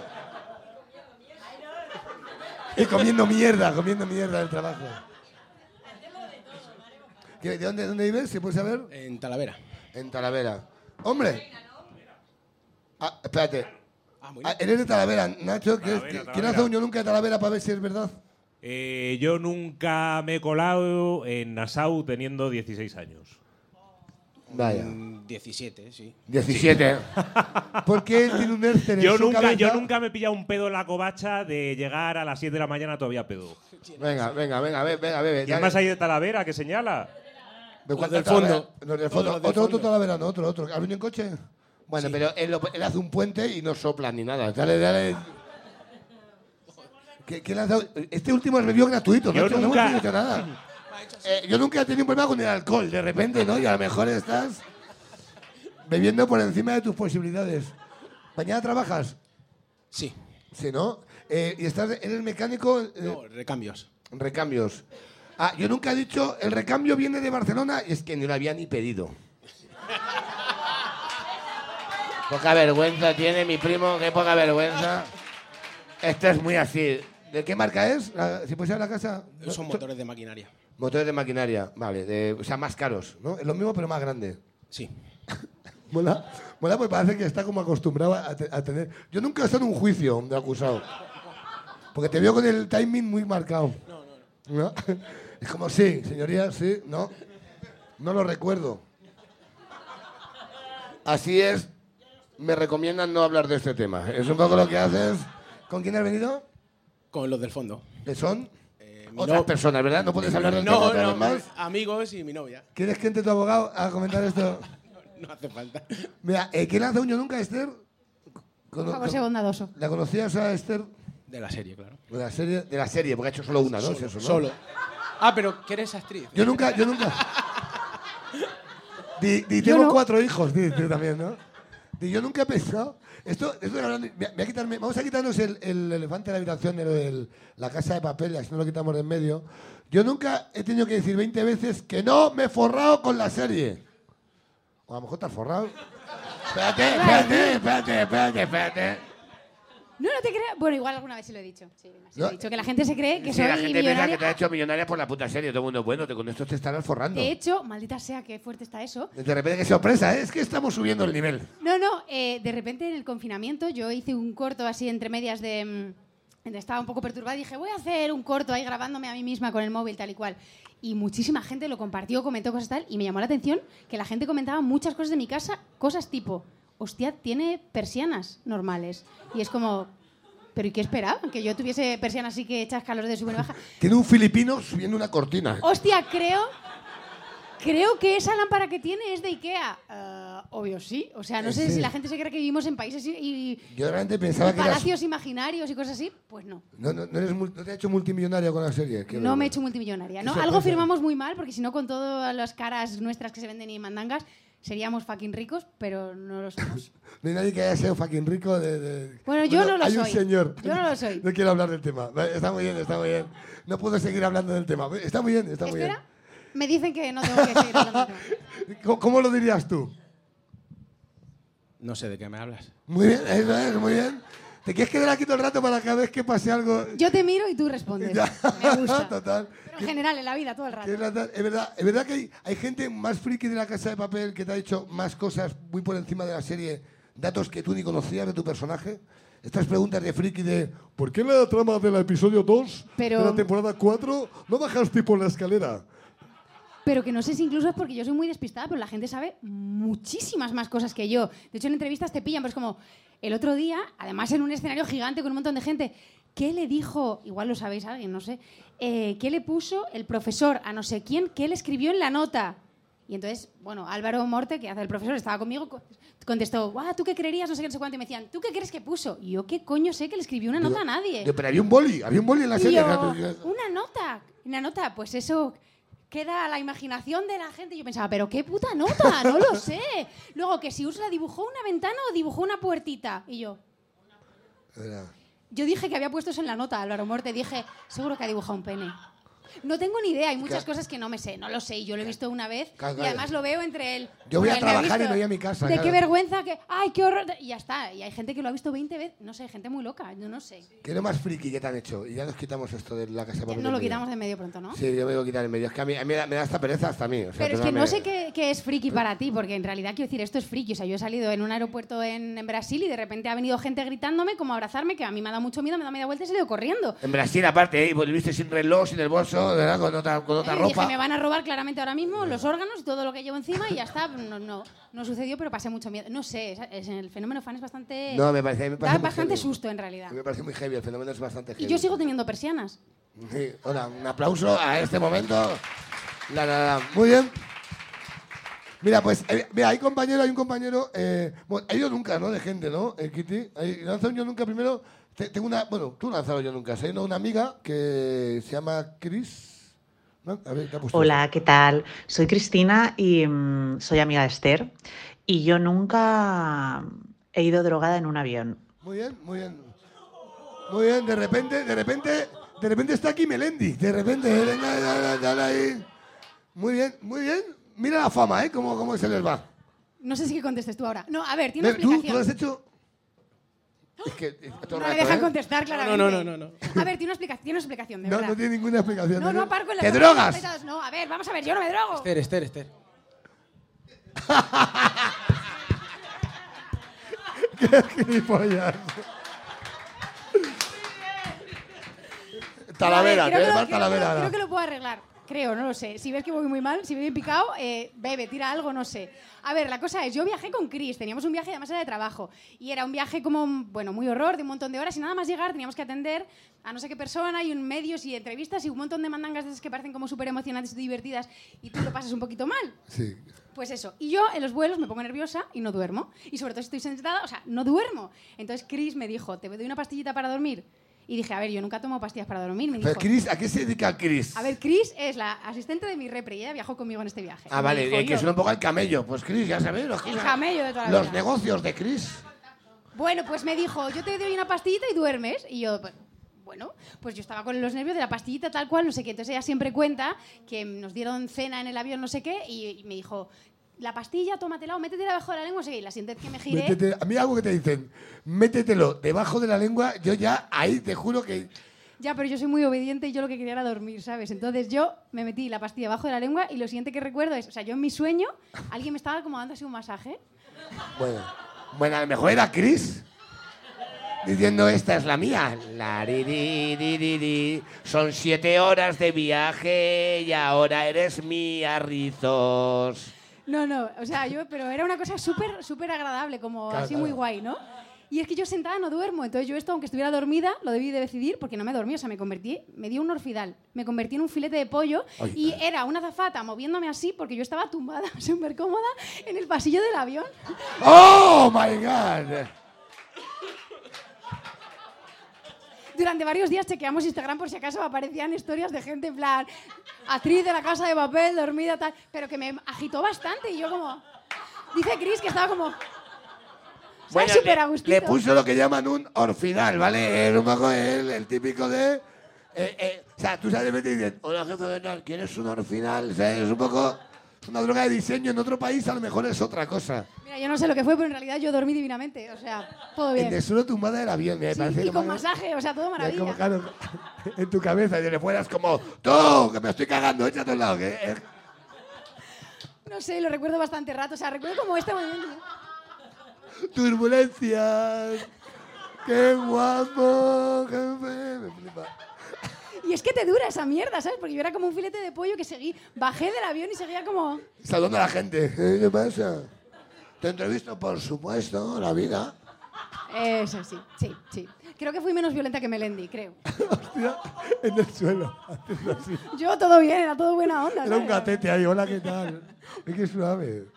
Y comiendo mierda, comiendo mierda del trabajo. ¿Qué- ¿De dónde, dónde vives? ¿Se puede saber? En Talavera. En Talavera. ¡Hombre! Ah, espérate. Ah, muy Ah, eres de Talavera, Nacho. ¿qué es? Talavera, ¿Quién Talavera. hace un yo nunca de Talavera para ver si es verdad? Eh, yo nunca me he colado en Nassau teniendo 16 años. Vaya. Mm, 17, sí. 17. ¿Por qué él tiene un Erster en Yo su nunca, cabeza? yo nunca me he pillado un pedo en la cobacha de llegar a las 7 de la mañana todavía pedo. Venga, venga, venga, ve- venga, bebe. ¿Quién más hay de Talavera que señala? ¿De cuál del Talavera? fondo. Los del Todos fondo. los del Otro, otro fondo. Talavera, no, otro, otro. ¿Has venido en coche? Bueno, pero él, lo- él hace un puente y no sopla ni nada. Dale, dale. ¿Qué, qué le has dado? Este último es review gratuito, Yo Nacho, nunca- no hemos dicho nada. [laughs] Eh, yo nunca he tenido un problema con el alcohol, de repente, ¿no? Y a lo mejor estás bebiendo por encima de tus posibilidades. ¿Mañana trabajas? Sí. Sí, ¿no? Eh, ¿Y estás, eres mecánico? eh, No, recambios. Recambios. Ah, yo nunca he dicho, el recambio viene de Barcelona y es que no lo había ni pedido. Poca vergüenza tiene mi primo, qué poca vergüenza. Esto es muy así. ¿De qué marca es? Si puede ser la casa. No, Son motores de maquinaria. Motores de maquinaria, vale. de- o sea, más caros, ¿no? Es lo mismo, pero más grande. Sí. [laughs] Mola, mola porque parece que está como acostumbrado a, te- a tener... Yo nunca he estado en un juicio de acusado. Porque te veo con el timing muy marcado. No, no, [laughs] no. Es como, sí, señoría, sí, no. No lo recuerdo. Así es, me recomiendan no hablar de este tema. Es un poco lo que haces. ¿Con quién has venido? Con los del fondo. ¿Que son? Eh, Otras no- personas, ¿verdad? No puedes hablar tema No, otra no, más. amigos y mi novia. ¿Quieres que entre tu abogado a comentar esto? [laughs] No hace falta. Mira, eh, ¿quién hace un yo nunca, Esther? Por favor, sea bondadoso. ¿La conocías a Esther? De la serie, claro. De la serie, de la serie porque ha hecho solo una, ¿no? Es eso, ¿no? Solo. Ah, pero que eres actriz. Yo nunca, yo nunca. [laughs] Di, di, Yo tengo no. cuatro hijos, di, también, ¿no? Yo nunca he pensado. Esto, esto vamos a quitarnos el, el elefante de la habitación de la casa de papel, así no lo quitamos de en medio. Yo nunca he tenido que decir 20 veces que no me he forrado con la serie. O a lo mejor te has forrado. Espérate, espérate, espérate, espérate, espérate. No, no te creas. Bueno, igual alguna vez sí lo he dicho. Sí, sí lo No. he dicho. Que la gente se cree que Sí, soy la gente piensa millonaria. que te ha hecho millonaria por la puta serie. Todo el mundo, bueno, te- con esto te estarás forrando. De hecho, maldita sea, qué fuerte está eso. De repente, qué sorpresa, ¿eh? es que estamos subiendo el nivel. No, no, eh, de repente en el confinamiento yo hice un corto así entre medias de... mm, Estaba un poco perturbada y dije, voy a hacer un corto ahí grabándome a mí misma con el móvil, tal y cual. Y muchísima gente lo compartió, comentó cosas tal, y me llamó la atención que la gente comentaba muchas cosas de mi casa, cosas tipo, hostia, tiene persianas normales. Y es como, ¿pero y qué esperaban? Que yo tuviese persianas así que echas calor de sube y baja. Tiene un filipino subiendo una cortina. Hostia, creo. Creo que esa lámpara que tiene es de Ikea. Eh, obvio, sí. O sea, no sé Sí. si la gente se cree que vivimos en países y, y- Yo realmente y pensaba que eras, palacios imaginarios y cosas así. Pues no. no, no, no eres no te ha hecho multimillonaria con la serie. No bueno. me he hecho multimillonaria. ¿no? Algo firmamos muy mal, porque si no, con todas las caras nuestras que se venden y mandangas, seríamos fucking ricos, pero no lo somos. [laughs] No hay nadie que haya sido fucking rico de... de- Bueno, yo no lo hay soy. un señor. Yo no lo soy. [laughs] No quiero hablar del tema. Está muy bien, está muy bien. No puedo seguir hablando del tema. Está muy bien, está muy Espera, me dicen que no tengo que seguir hablando del tema. bien. [laughs] ¿Cómo, cómo lo dirías tú? No sé de qué me hablas. Muy bien, eso es, muy bien. ¿Te quieres quedar aquí todo el rato para cada vez que pase algo? Yo te miro y tú respondes. [laughs] Me gusta. Total. Pero en general, en la vida, todo el rato. Que Es verdad, es verdad, es verdad que hay, hay gente más friki de la casa de papel que te ha dicho más cosas muy por encima de la serie, datos que tú ni conocías de tu personaje. Estas preguntas de friki de ¿por qué la trama del episodio 2 Pero- de la temporada 4 no bajaste por la escalera? Pero que no sé si incluso es porque yo soy muy despistada, pero la gente sabe muchísimas más cosas que yo. De hecho, en entrevistas te pillan, pero es como el otro día, además en un escenario gigante con un montón de gente, ¿qué le dijo, igual lo sabéis alguien, no sé, eh, qué le puso el profesor a no sé quién, qué le escribió en la nota? Y entonces, bueno, Álvaro Morte, que hace el profesor, estaba conmigo, co- contestó, guau, ¿tú qué creerías? No sé qué, no sé cuánto. Y me decían, ¿tú qué crees que puso? Y yo, ¿qué coño sé que le escribió una nota a nadie? Pero había un boli, había un boli en la serie. una nota, una nota, pues eso queda a la imaginación de la gente. Yo pensaba, pero qué puta nota, no lo [laughs] sé. Luego, que si Ursula dibujó una ventana o dibujó una puertita. Y yo, Era- yo dije que había puesto eso en la nota, Álvaro Morte. Dije, seguro que ha dibujado un pene. No tengo ni idea, hay muchas cosas que no me sé, no lo sé. y Yo lo he visto una vez Claro, y además lo veo entre él. Yo voy a me trabajar y no voy a mi casa, De qué vergüenza, que. ¡Ay, qué horror! Y ya está. Y hay gente que lo ha visto 20 veces. No sé, gente muy loca, yo no sé. ¿Qué es lo más friki que te han hecho? Y ya nos quitamos esto de la casa Ya no lo quitamos de medio pronto, ¿no? Sí, yo me voy a quitar en medio. Es que a mí, a mí me da- me da esta pereza hasta a mí. o sea, Pero es que no sé qué, qué es friki para ti, porque en realidad quiero decir, esto es friki. O sea, yo he salido en un aeropuerto en, en Brasil y de repente ha venido gente gritándome, como abrazarme, que a mí me ha dado mucho miedo, me da media vuelta y he salido corriendo. En Brasil, aparte, ¿eh? volviste sin reloj, sin el bolso, ¿verdad? Con otra, con otra Eh, dije, ropa. me van a robar claramente ahora mismo los órganos y todo lo que llevo encima y ya está. No, no, no sucedió, pero pasé mucho miedo. No sé, es- es- el fenómeno fan es bastante... No, me parece, me parece da bastante heavy. susto en realidad. Me parece muy heavy, el fenómeno es bastante heavy. Y yo sigo teniendo persianas. Sí, hola, un aplauso a este momento. La, la, la. Muy bien. Mira, pues, eh, mira, hay compañero, hay un compañero, eh, bueno, hay yo nunca, ¿no? De gente, ¿no? Eh, Kitty, hay, lanza un yo nunca primero. Te- tengo una, bueno, tú lanzado yo nunca, hay una amiga que se llama. ¿no? A ver, ¿qué ha puesto? Hola, ¿qué tal? Soy Cristina y mm, soy amiga de Esther. Y yo nunca he ido drogada en un avión. Muy bien, muy bien. Muy bien, de repente, de repente, de repente está aquí Melendi. De repente, eh, venga, dale, dale, dale ahí. Muy bien, muy bien. Mira la fama, ¿eh? Cómo, cómo se les va. No sé si que contestes tú ahora. No, a ver, tiene una Ve, ¿Tú, explicación. tú lo has hecho? Es que eh, todo No me dejan ¿eh? contestar claramente. no, no, no, no. A ver, tiene una explicación, tiene una explicación, de No, verdad. no tiene ninguna explicación. No, no aparco en la ¡Te drogas! No, a ver, vamos a ver, yo no me drogo. Esther, Esther, Esther. [laughs] ¡Qué gilipollas! Talavera, te va que Talavera. creo que lo puedo arreglar. Creo, no lo sé. Si ves que voy muy mal, si voy picado, eh, bebe, tira algo, no sé. A ver, la cosa es, yo viajé con Chris, teníamos un viaje, además era de trabajo. Y era un viaje como, bueno, muy horror, de un montón de horas. Y nada más llegar, teníamos que atender a no sé qué persona y un medios y entrevistas y un montón de mandangas de esas que parecen como súper emocionantes y divertidas y tú lo pasas un poquito mal. Sí. Pues eso. Y yo en los vuelos me pongo nerviosa y no duermo. Y sobre todo si estoy sentada, o sea, no duermo. Entonces Chris me dijo, ¿te doy una pastillita para dormir? Y dije, a ver, yo nunca tomo pastillas para dormir. Me Pero dijo, Chris, ¿a qué se dedica Chris? a ver, Chris es la asistente de mi repre y ella viajó conmigo en este viaje. Ah, vale, dijo, hay que ser un poco el camello. Pues Chris, ya sabes. Los, El camello de toda la Los vida. negocios de Chris. Bueno, pues me dijo, yo te doy una pastillita y duermes. Y yo, bueno, pues yo estaba con los nervios de la pastillita tal cual, no sé qué. Entonces ella siempre cuenta que nos dieron cena en el avión, no sé qué, y, y me dijo, la pastilla, tómatela o métetela debajo de la lengua. Y la siguiente que me giré... Métete- a mí algo que te dicen, métetelo debajo de la lengua, yo ya ahí te juro que... Ya, pero yo soy muy obediente y yo lo que quería era dormir, ¿sabes? Entonces yo me metí la pastilla debajo de la lengua y lo siguiente que recuerdo es, o sea, yo en mi sueño, alguien me estaba como dando así un masaje. Bueno, bueno, a lo mejor era Chris. Diciendo, esta es la mía. La ri, ri, ri. Son siete horas de viaje y ahora eres mía, Rizos. No, no, o sea, yo, pero era una cosa súper, súper agradable, como Claro, así claro. muy guay, ¿no? Y es que yo sentada no duermo, entonces yo esto, aunque estuviera dormida, lo debí de decidir porque no me dormí, o sea, me convertí, me dio un orfidal, me convertí en un filete de pollo Ay. y era una zafata moviéndome así porque yo estaba tumbada, [laughs] súper cómoda, en el pasillo del avión. ¡Oh, my God! Durante varios días chequeamos Instagram por si acaso aparecían historias de gente en plan, actriz de la casa de papel, dormida, tal, pero que me agitó bastante y yo como... Dice Chris que estaba como... Bueno, le, le puso lo que llaman un orfidal, ¿vale? Es un poco el, el típico de... eh, eh, o sea, tú sabes y dices, hola jefe de tal, ¿quieres un orfidal? O sea, es un poco... Es una droga de diseño. En otro país a lo mejor es otra cosa. Mira, yo no sé lo que fue, pero en realidad yo dormí divinamente, o sea, todo En bien. de solo tumbada del avión, me Sí, parece y con masaje, o sea, todo maravilla. como, claro, [laughs] en tu cabeza, y le fueras como, tú, que me estoy cagando, échate a un lado. Que, eh, No sé, lo recuerdo bastante rato, o sea, recuerdo como este movimiento. turbulencias. ¡Qué guapo! jefe, me flipa. Y es que te dura esa mierda, ¿sabes? Porque yo era como un filete de pollo que seguí, bajé del avión y seguía como... Saludando a la gente. Eh, ¿Qué pasa? Te entrevisto, por supuesto, la vida. Eso sí, sí, sí. Creo que fui menos violenta que Melendi, creo. [laughs] Hostia, en el suelo. Yo todo bien, era todo buena onda. Era un ¿sabes? gatete ahí, hola, ¿qué tal? Ay, qué suave.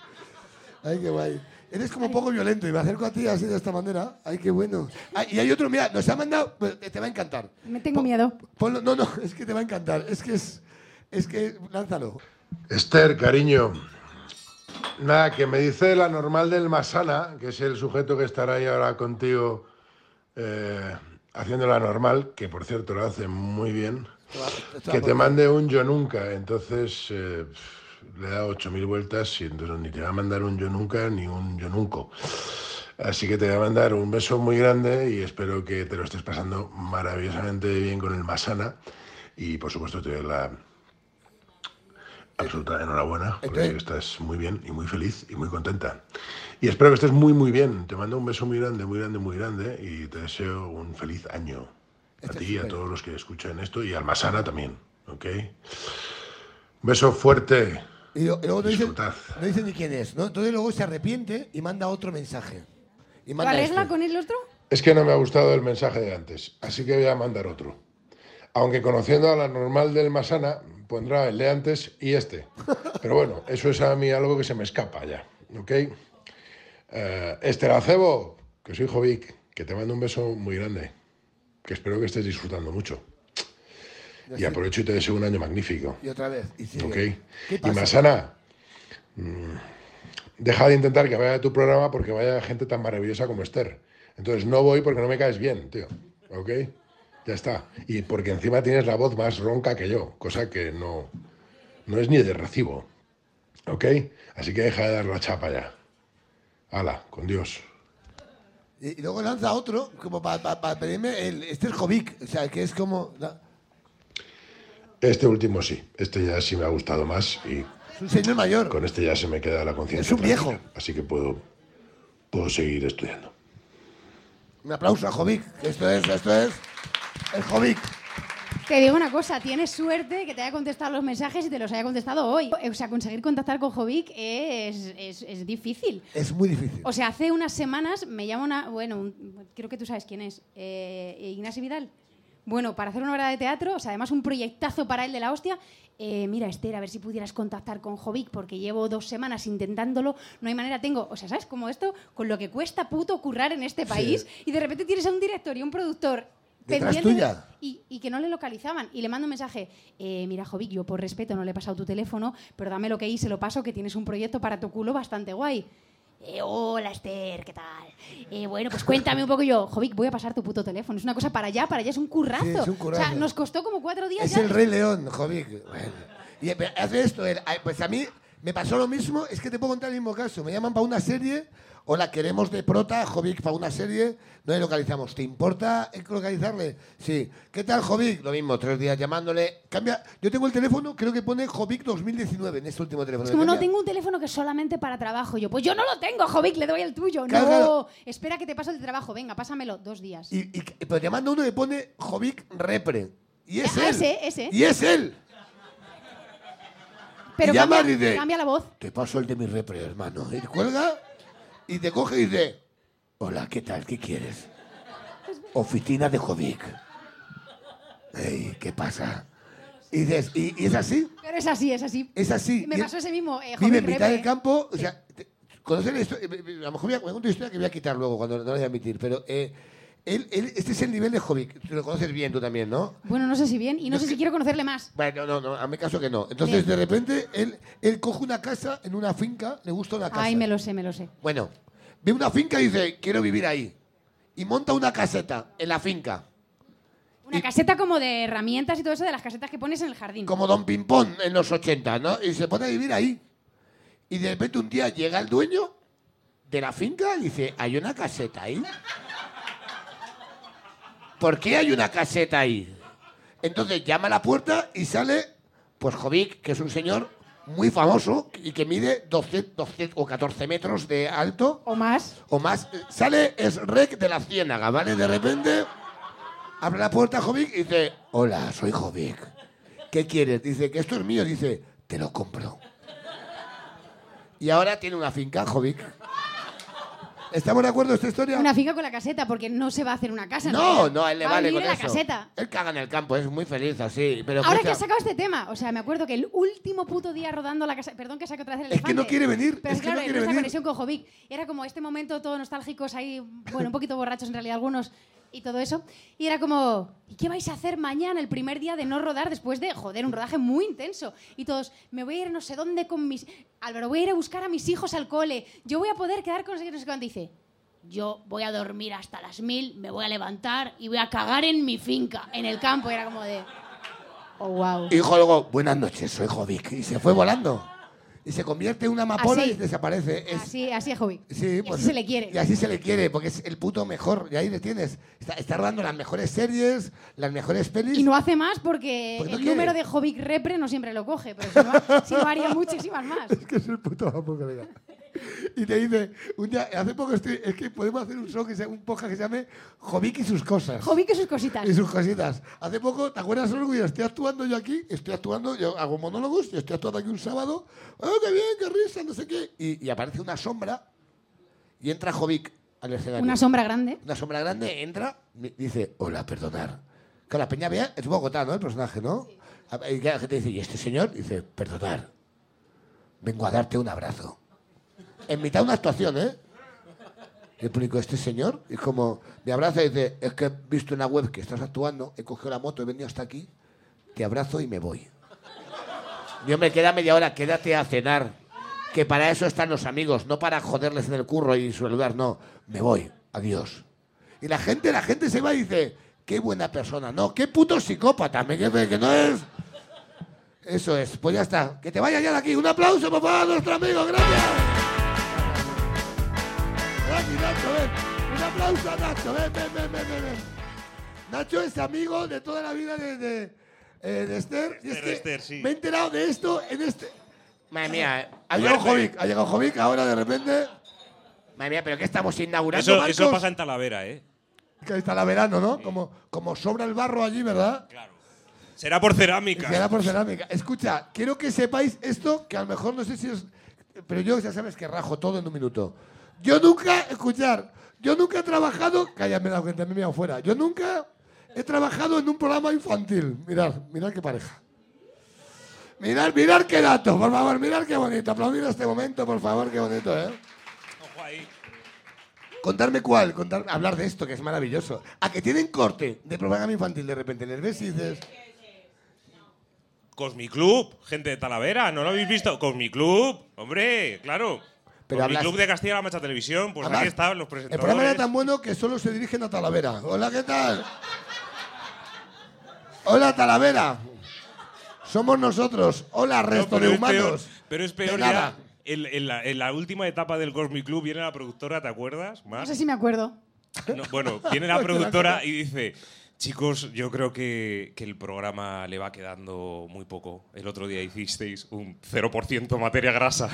Ay, qué guay. Eres como un poco violento y me acerco a ti así de esta manera. Ay, qué bueno. Ah, y hay otro, mira, nos ha mandado, te va a encantar. Me tengo miedo. Ponlo- no, no, es que te va a encantar. Es que es, es que, lánzalo. Esther, cariño. Nada, que me dice la normal del Masana, que es el sujeto que estará ahí ahora contigo eh, haciendo la normal, que por cierto lo hace muy bien, que te mande un yo nunca. Entonces eh, le da 8.000 vueltas y entonces ni te va a mandar un yo nunca ni un yo nunca. Así que te voy a mandar un beso muy grande y espero que te lo estés pasando maravillosamente bien con el Masana. Y por supuesto te doy la absoluta enhorabuena, porque estás muy bien y muy feliz y muy contenta. Y espero que estés muy, muy bien. Te mando un beso muy grande, muy grande, muy grande y te deseo un feliz año. A ti y a todos los que escuchan esto y al Masana también, ¿ok? Un beso fuerte. Y, lo- y luego no dice, Disfrutad. no dice ni quién es, ¿no? Entonces luego se arrepiente y manda otro mensaje. Y ¿Lo manda arregla este. con el otro? Es que no me ha gustado el mensaje de antes, así que voy a mandar otro. Aunque conociendo a la normal del Masana, pondrá el de antes y este. Pero bueno, eso es a mí algo que se me escapa ya, ¿ok? Eh, Esther Acebo, que soy Jovic, que te mando un beso muy grande, que espero que estés disfrutando mucho. Y aprovecho y te deseo un año magnífico. Y otra vez. Y sigue. ¿Ok? ¿Qué Y pasa? Masana, mm, deja de intentar que vaya a tu programa porque vaya gente tan maravillosa como Esther. Entonces no voy porque no me caes bien, tío. ¿Ok? Ya está. Y porque encima tienes la voz más ronca que yo, cosa que no, no es ni de recibo. ¿Ok? Así que deja de dar la chapa ya. Hala, con Dios. Y, y luego lanza otro, como para pedirme el. Este es Jovic, o sea, que es como. la- Este último sí. Este ya sí me ha gustado más y es un señor mayor. con este ya se me queda la conciencia. Es un viejo. Así que puedo, puedo seguir estudiando. Un aplauso a Jovic. Esto es, esto es. El Jovic. Te digo una cosa, tienes suerte que te haya contestado los mensajes y te los haya contestado hoy. O sea, conseguir contactar con Jovic es, es- es difícil. Es muy difícil. O sea, hace unas semanas me llama una. Bueno, un- creo que tú sabes quién es. eh, Ignacio Vidal. Bueno, para hacer una obra de teatro, o sea, además un proyectazo para él de la hostia. eh, mira, Esther, a ver si pudieras contactar con Jovic, porque llevo dos semanas intentándolo, no hay manera, tengo. O sea, ¿sabes? Como esto, con lo que cuesta puto currar en este país, y de repente tienes a un director y un productor Detrás tuya. Y, y que no le localizaban. Y le mando un mensaje, eh, mira, Jovic, yo por respeto no le he pasado tu teléfono, pero dame lo que hay y se lo paso, que tienes un proyecto para tu culo bastante guay. Eh, hola, Esther, ¿qué tal? Eh, bueno, pues cuéntame un poco yo. Jovic, voy a pasar tu puto teléfono. Es una cosa para allá, para allá es un currazo. Sí, es un O currazo. sea, nos costó como cuatro días Es ya. el Rey León, Jovic. Bueno. Y eh, hace esto, pues a mí me pasó lo mismo, es que te puedo contar el mismo caso. Me llaman para una serie, o la queremos de prota, Jovic, para una serie, no le localizamos. ¿Te importa localizarle? Sí. ¿Qué tal, Jovic? Lo mismo, tres días llamándole. Cambia. Yo tengo el teléfono, creo que pone Jovic 2019 en este último teléfono. Es como, no, tengo un teléfono que es solamente para trabajo. Yo, pues yo no lo tengo, Jovic, le doy el tuyo. Claro, no, claro. espera que te paso el de trabajo. Venga, pásamelo dos días. Y, y, pero llamando uno que pone Jovic Repre. Y es Ah, él. ese, ese. Y es él. Pero y llama cambia, y dice, cambia la voz. Te paso el de mi repre, hermano. Y cuelga y te coge y dice, hola, ¿qué tal? ¿Qué quieres? Oficina de Jovic. Ey, ¿qué pasa? Y dices, ¿y, y es así? Pero es así, es así. Es así. Me Y- pasó ese mismo. Eh, Vive en mitad del campo. O sea, te- ¿conocen esto? Eh, eh, A lo mejor voy a, voy a contar una historia que voy a quitar luego cuando no la voy a admitir. Pero eh, él, él- este es el nivel de Jovic. Tú lo conoces bien tú también, ¿no? Bueno, no sé si bien y no sé si que- quiero conocerle más. Bueno, no, no, a mi caso que no. Entonces, de repente, él, él coge una casa en una finca, le gusta una casa. Ay, me lo sé, me lo sé. Bueno, ve una finca y dice, quiero vivir ahí. Y monta una caseta en la finca, Una caseta como de herramientas y todo eso de las casetas que pones en el jardín. como Don Pimpón en los 80, ¿no? Y se pone a vivir ahí. Y de repente un día llega el dueño de la finca y dice, ¿hay una caseta ahí? ¿Por qué hay una caseta ahí? Entonces llama a la puerta y sale, pues Jovic, que es un señor muy famoso y que mide 12, 12 o 14 metros de alto. O más. O más. Sale es rec de la ciénaga, ¿vale? De repente abre la puerta Jovic y dice, hola, soy Jovic. ¿Qué quieres? Dice, que esto es mío. Dice, te lo compro. Y ahora tiene una finca, Jovic. ¿Estamos de acuerdo en esta historia? Una finca con la caseta, porque no se va a hacer una casa. No, realidad. no, a él le Va a vale con la eso. caseta. Él caga en el campo, es muy feliz así. Pero Ahora que escucha, has sacado este tema, o sea, me acuerdo que el último puto día rodando la casa. Perdón que saque otra vez el Es que no quiere venir, Pero es que claro, no quiere nuestra venir. conexión con Jovic. Era como este momento todos nostálgicos ahí, bueno, un poquito borrachos en realidad algunos y todo eso. Y era como, ¿y qué vais a hacer mañana, el primer día de no rodar después de, joder, un rodaje muy intenso? Y todos, me voy a ir no sé dónde con mis. Álvaro, voy a ir a buscar a mis hijos al cole. Yo voy a poder quedar con no sé cuánto. Dice, yo voy a dormir hasta las mil, me voy a levantar y voy a cagar en mi finca, en el campo. Y era como de. Oh, wow. Y dijo luego, buenas noches, soy Jovic. Y se fue volando. Y se convierte en una amapola Así. y desaparece. Es, Así, así es Jovic. Sí, Y pues, así se le quiere. Y así se le quiere, porque es el puto mejor. Y ahí le tienes. Está, está rodando las mejores series, las mejores pelis. Y no hace más porque Porque no el quiere. número de Jovic Repre no siempre lo coge, pero si no, si no haría muchísimas más. [laughs] Es que es el puto amo, colega. Y te dice, un día, hace poco estoy, es que podemos hacer un show que sea un podcast que se llame Jovic y sus cosas. Jovic y sus cositas. Y sus cositas. Hace poco, ¿te acuerdas, Orgullo? Estoy actuando yo aquí, estoy actuando, yo hago monólogos, y estoy actuando aquí un sábado. ¡Oh, qué bien, qué risa, no sé qué! Y, y aparece una sombra y entra Jovic al escenario. Una sombra grande. Una sombra grande, entra, y dice, hola, perdonar. Que la peña vea, es Bogotá, ¿no? El personaje, ¿no? Y que la gente dice, ¿y este señor? Dice, perdonar. Vengo a darte un abrazo. En mitad de una actuación, ¿eh? Y el público, ¿este señor? Y como, me abraza y dice, es que he visto en la web que estás actuando, he cogido la moto, he venido hasta aquí, te abrazo y me voy. Yo me queda media hora, quédate a cenar. Que para eso están los amigos, no para joderles en el curro y saludar, no. Me voy, adiós. Y la gente, la gente se va y dice, qué buena persona. No, qué puto psicópata, me que no es. Eso es, pues ya está. Que te vaya ya de aquí. Un aplauso, papá, a nuestro amigo, gracias. Nacho, ven. Un aplauso a Nacho, ven, ven, ven, ven, ven. Nacho es amigo de toda la vida de, de, eh, de Esther. y es que Esther, sí. Me he enterado de esto en este. Madre mía, ha Fuerte. llegado Jovic, ha llegado Jovic ahora de repente. Madre mía, pero ¿qué estamos inaugurando, Eso, Marcos? eso pasa en Talavera, ¿eh? Que está la verano, ¿no? Como, como sobra el barro allí, ¿verdad? Será por cerámica. Será por cerámica. Escucha, quiero que sepáis esto, que a lo mejor no sé si es. Pero yo ya sabes que rajo todo en un minuto. Yo nunca, escuchar, yo nunca he trabajado. Cállame la gente, a mí me afuera. Yo nunca he trabajado en un programa infantil. Mirad, mirad qué pareja. Mirad, mirad qué dato, por favor, mirad qué bonito. Aplaudir a este momento, por favor, qué bonito, ¿eh? Ojo ahí. Contarme cuál, contar, hablar de esto, que es maravilloso. A que tienen corte de propaganda infantil de repente, les ves y dices... Cosmiclub, gente de Talavera, ¿no lo habéis visto? Cosmiclub, hombre, claro. Pero hablas- Cosmiclub de Castilla-La Mancha Televisión, pues Además, aquí estaban los El presentadores. programa era tan bueno que solo se dirigen a Talavera. Hola, ¿qué tal? Hola, Talavera. Somos nosotros. Hola, No, resto de peor- humanos. pero es peor nada. ya. En, en la, en la última etapa del Cosmic Club viene la productora, ¿te acuerdas? No Más. sé si me acuerdo. No, bueno, [laughs] viene la productora y dice, chicos, yo creo que, que el programa le va quedando muy poco. El otro día hicisteis un 0% materia grasa.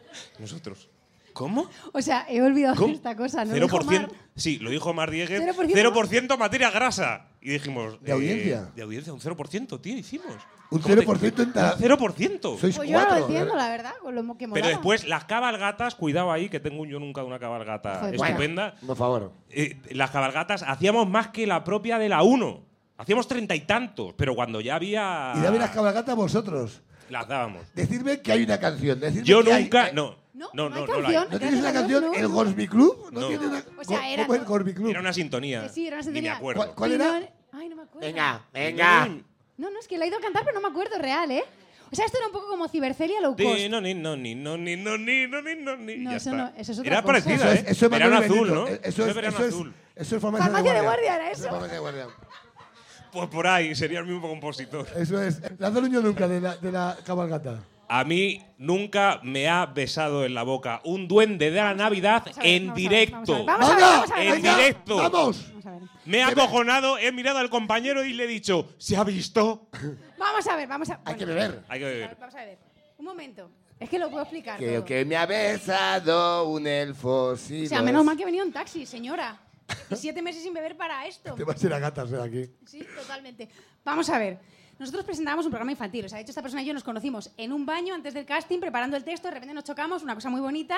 [laughs] Nosotros. ¿Cómo? O sea, he olvidado ¿Cómo? esta cosa. No lo dijo 0%, Mar. sí, lo dijo Mar Dieguez, 0%. 0%, materia grasa. Y dijimos... ¿De audiencia? De audiencia, un 0%, tío, hicimos. Un ¿Cómo te- 0% en ta- Un 0%. Sois Pues yo no cuatro. lo entiendo, la verdad, con lo que Pero después, las cabalgatas, cuidado ahí, que tengo un yo nunca una cabalgata Joder, estupenda. Por favor. Eh, las cabalgatas hacíamos más que la propia de la 1. Hacíamos treinta y tantos, pero cuando ya había. Y dame las cabalgatas vosotros. Las dábamos. Decidme que hay una canción. Decidme Yo que nunca. eh, no. No, No, no hay no, no la canción. ¿No tienes una canción? No. ¿El Gorsby Club? ¿No, No. tiene una O sea, era- ¿Cómo es el Gorsby Club? Era una sintonía. Sí, era una Ni me sintonía. acuerdo. ¿Cuál, cuál era? Ay, no me acuerdo. Venga, venga. No, no, es que la he ido a cantar, pero no me acuerdo real, ¿eh? O sea, esto era un poco como Cibercelia low cost. Ni, no, ni, no, ni, no, ni, no, ni, no, ni, no, ni. No, eso está. no, eso es otra Era cosa. parecida, Eso es, ¿eh? eso es verano azul. ¿no? Eso es, verano eso es, azul. eso es farmacia, Farmacia de de guardia. era eso. Farmacia de guardia. Pues por ahí, sería el mismo compositor. Eso es. Lázaro Uño nunca de la, de la cabalgata. A mí nunca me ha besado en la boca un duende de la Navidad Vamos ver, en vamos a ver, directo. Vamos a ver, vamos a ver. En venga. directo. ¡Vamos! Vamos ver. Me ha acojonado, he mirado al compañero y le he dicho, ¿se ha visto? Vamos a ver, vamos a Hay que beber. Hay que beber. Vamos a ver. Un momento. Es que lo puedo explicar. Creo todo. que me ha besado un elfo. Sí, O sea, menos es. mal que he venido en taxi, señora. Y siete meses sin beber para esto. [laughs] Te vas a ir a gatas eh, aquí. Sí, totalmente. Vamos a ver. Nosotros presentábamos un programa infantil. O sea, de hecho, esta persona y yo nos conocimos en un baño antes del casting, preparando el texto. De repente nos chocamos, una cosa muy bonita.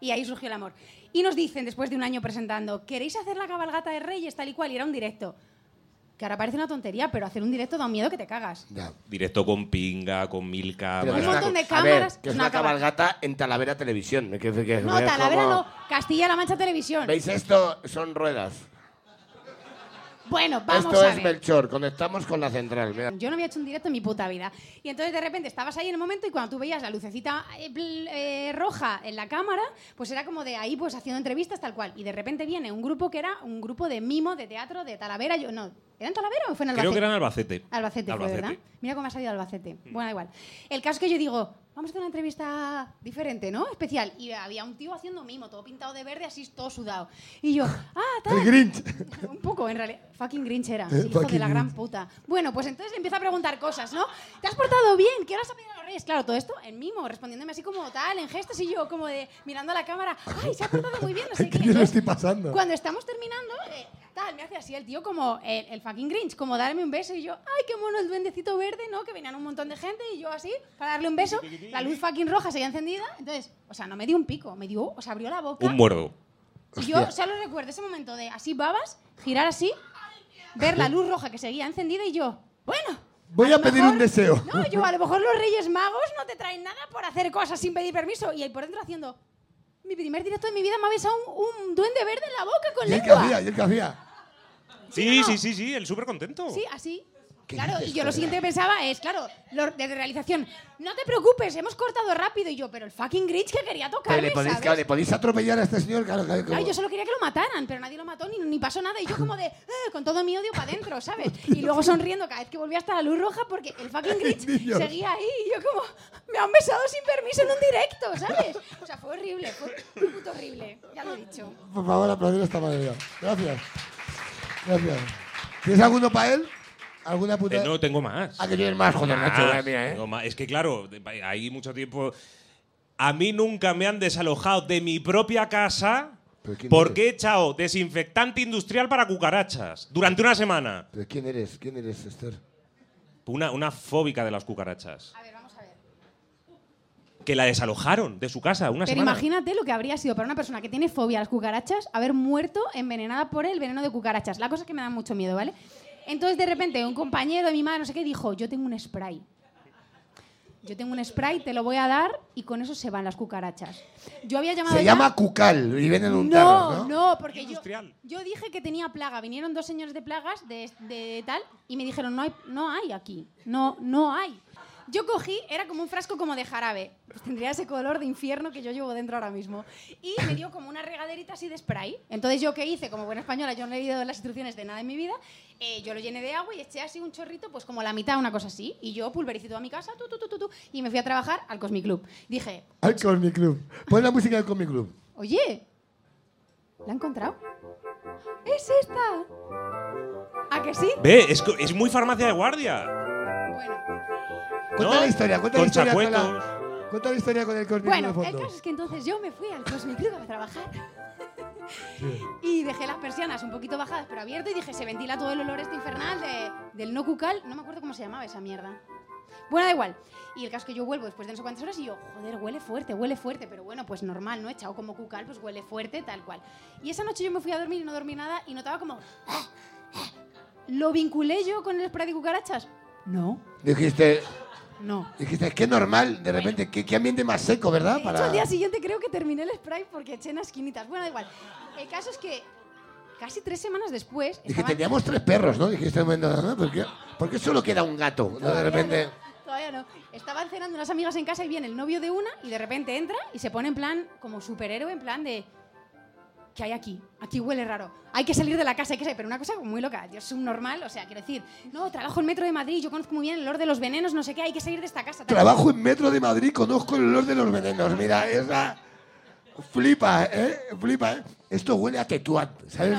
Y ahí surgió el amor. Y nos dicen, después de un año presentando, ¿queréis hacer la cabalgata de Reyes tal y cual? Y era un directo. Que ahora parece una tontería, pero hacer un directo da un miedo que te cagas. Ya. Directo con pinga, con mil Pero cámaras. Un montón de a ver, cámaras, que es una una cabalgata en Talavera Televisión. Que, que- que- No, Talavera como- no. Castilla-La Mancha Televisión. ¿Veis esto? Son ruedas. Bueno, vamos esto a es ver. Melchor. Conectamos con la central. Mira. Yo no había hecho un directo en mi puta vida. Y entonces de repente estabas ahí en el momento y cuando tú veías la lucecita eh, bl- eh, roja en la cámara, pues era como de ahí pues haciendo entrevistas tal cual. Y de repente viene un grupo que era un grupo de mimo, de teatro, de Talavera. Yo, no, ¿era en Talavera o fue en Albacete? Creo que era en Albacete. Albacete, fue, Albacete. ¿verdad? Mira cómo ha salido Albacete. Bueno, da igual. El caso es que yo digo, vamos a hacer una entrevista diferente, ¿no? Especial. Y había un tío haciendo mimo, todo pintado de verde, así todo sudado. Y yo, [laughs] ah, tal. El Grinch. [laughs] Un poco, en realidad. Fucking Grinch era. Eh, hijo de la gran Grinch. puta. Bueno, pues entonces le empiezo a preguntar cosas, ¿no? ¿Te has portado bien? ¿Qué horas ha pedido a los reyes? Claro, todo esto en mimo, respondiéndome así como tal, en gestos y yo como de mirando a la cámara. ¡Ay, se ha portado muy bien! No [laughs] sé qué. lo Entonces, estoy pasando. Cuando estamos terminando, eh, tal, me hace así el tío como el, el fucking Grinch, como darme un beso y yo, ¡ay, qué mono el duendecito verde! ¿no? Que venían un montón de gente y yo así, para darle un beso. La luz fucking roja seguía encendida. Entonces, o sea, no me dio un pico, me dio, o sea, abrió la boca. Un muerdo. Y yo solo recuerdo ese momento de así babas, girar así, ver la luz roja que seguía encendida y yo, bueno. Voy lo a pedir mejor- un deseo. No, yo a lo mejor los Reyes Magos no te traen nada por hacer cosas sin pedir permiso. Y ahí por dentro haciendo, mi primer directo de mi vida me ha besado un, un duende verde en la boca con ¿Y el que lengua. hacía? ¿Y el que hacía? Sí, no. sí, sí, sí, el súper contento. Sí, así. ¿Qué Claro, y yo lo siguiente que pensaba es, claro, lo de realización, no te preocupes, hemos cortado rápido. Y yo, pero el fucking Grinch que quería tocarme, le podéis, claro, le podéis atropellar a este señor. Claro, claro, Claro, yo solo quería que lo mataran, pero nadie lo mató ni, ni pasó nada. Y yo como de, [laughs] "Eh", con todo mi odio para adentro, ¿sabes? [laughs] Y luego sonriendo cada vez que volvía hasta la luz roja porque el fucking [laughs] Grinch Niños. seguía ahí. Y yo como, me han besado sin permiso en un directo, ¿sabes? O sea, fue horrible, fue puto horrible, ya lo he dicho. Por favor, aplaudir esta manera. Gracias. Gracias. ¿Tienes alguno para él? ¿Alguna puta? Eh, no, tengo más. Ah, que tienes más, joder, Nacho, madre mía, ¿eh? tengo más. Es que claro, hay mucho tiempo. A mí nunca me han desalojado de mi propia casa ¿Pero quién porque he eres? echado desinfectante industrial para cucarachas durante una semana. ¿Pero quién eres? ¿Quién eres, Esther? Una, una fóbica de las cucarachas. A ver, vamos a ver. Que la desalojaron de su casa una Pero semana. imagínate lo que habría sido para una persona que tiene fobia a las cucarachas haber muerto envenenada por el veneno de cucarachas. La cosa es que me da mucho miedo, ¿vale? Entonces, de repente, un compañero de mi madre, no sé qué, dijo, yo tengo un spray. yo tengo un spray, te lo voy a dar y con eso se van las cucarachas. Yo había llamado Se ya- llama Cucal y viene en un no, tarro, ¿no? no, porque yo, yo dije que tenía plaga. Vinieron dos señores de plagas de, de tal y me dijeron, no hay, no hay aquí. No, no hay. Yo cogí, era como un frasco como de jarabe. Pues tendría ese color de infierno que yo llevo dentro ahora mismo. Y me dio como una regaderita así de spray. Entonces yo qué hice, como buena española, yo no he leído las instrucciones de nada en mi vida. eh, yo lo llené de agua y eché así un chorrito, pues como la mitad, una cosa así. Y yo pulvericé toda mi casa, tu, tu, tu, tu, tu, y me fui a trabajar al Cosmic Club. Dije, Al Cosmic Club. Pon la música del Cosmic Club. Oye, ¿la he encontrado? ¡Es esta! ¿A que sí? Ve, es, es muy farmacia de guardia. Cuenta ¿No? la historia, cuenta Con la historia con la, cuenta la historia con el Cosmic Bueno, Club de el caso es que entonces yo me fui al Cosmic Club a trabajar [laughs] y dejé las persianas un poquito bajadas pero abierto y dije, se ventila todo el olor este infernal de- del no cucal. No me acuerdo cómo se llamaba esa mierda. Bueno, da igual. Y el caso es que yo vuelvo después de no sé cuántas horas y yo, joder, huele fuerte, huele fuerte, pero bueno, pues normal, ¿no? Echado como cucal, pues huele fuerte, tal cual. Y esa noche yo me fui a dormir y no dormí nada y notaba como... ¿Lo vinculé yo con el spray de cucarachas? No, Dijiste, no. dijiste, qué normal, de repente, qué, qué ambiente más seco, ¿verdad? De hecho, al día siguiente creo que terminé el spray porque eché en las esquinitas. Bueno, da igual. El caso es que casi tres semanas después... Dije, estaban- teníamos tres perros, ¿no? Dijiste, momento, ¿no? ¿Por qué, por qué solo queda un gato? ¿no? De repente... no, Todavía no. Estaban cenando unas amigas en casa y viene el novio de una y de repente entra y se pone en plan como superhéroe, en plan de... ¿Qué hay aquí? Aquí huele raro. Hay que salir de la casa, hay que salir. Pero una cosa muy loca. Yo soy un normal, o sea, quiero decir, no, trabajo en Metro de Madrid, yo conozco muy bien el olor de los venenos, no sé qué, hay que salir de esta casa. tal. Trabajo en Metro de Madrid, conozco el olor de los venenos. Mira, esa... Flipa, ¿eh? Flipa, ¿eh? Esto huele a tetuán. ¿Sabes?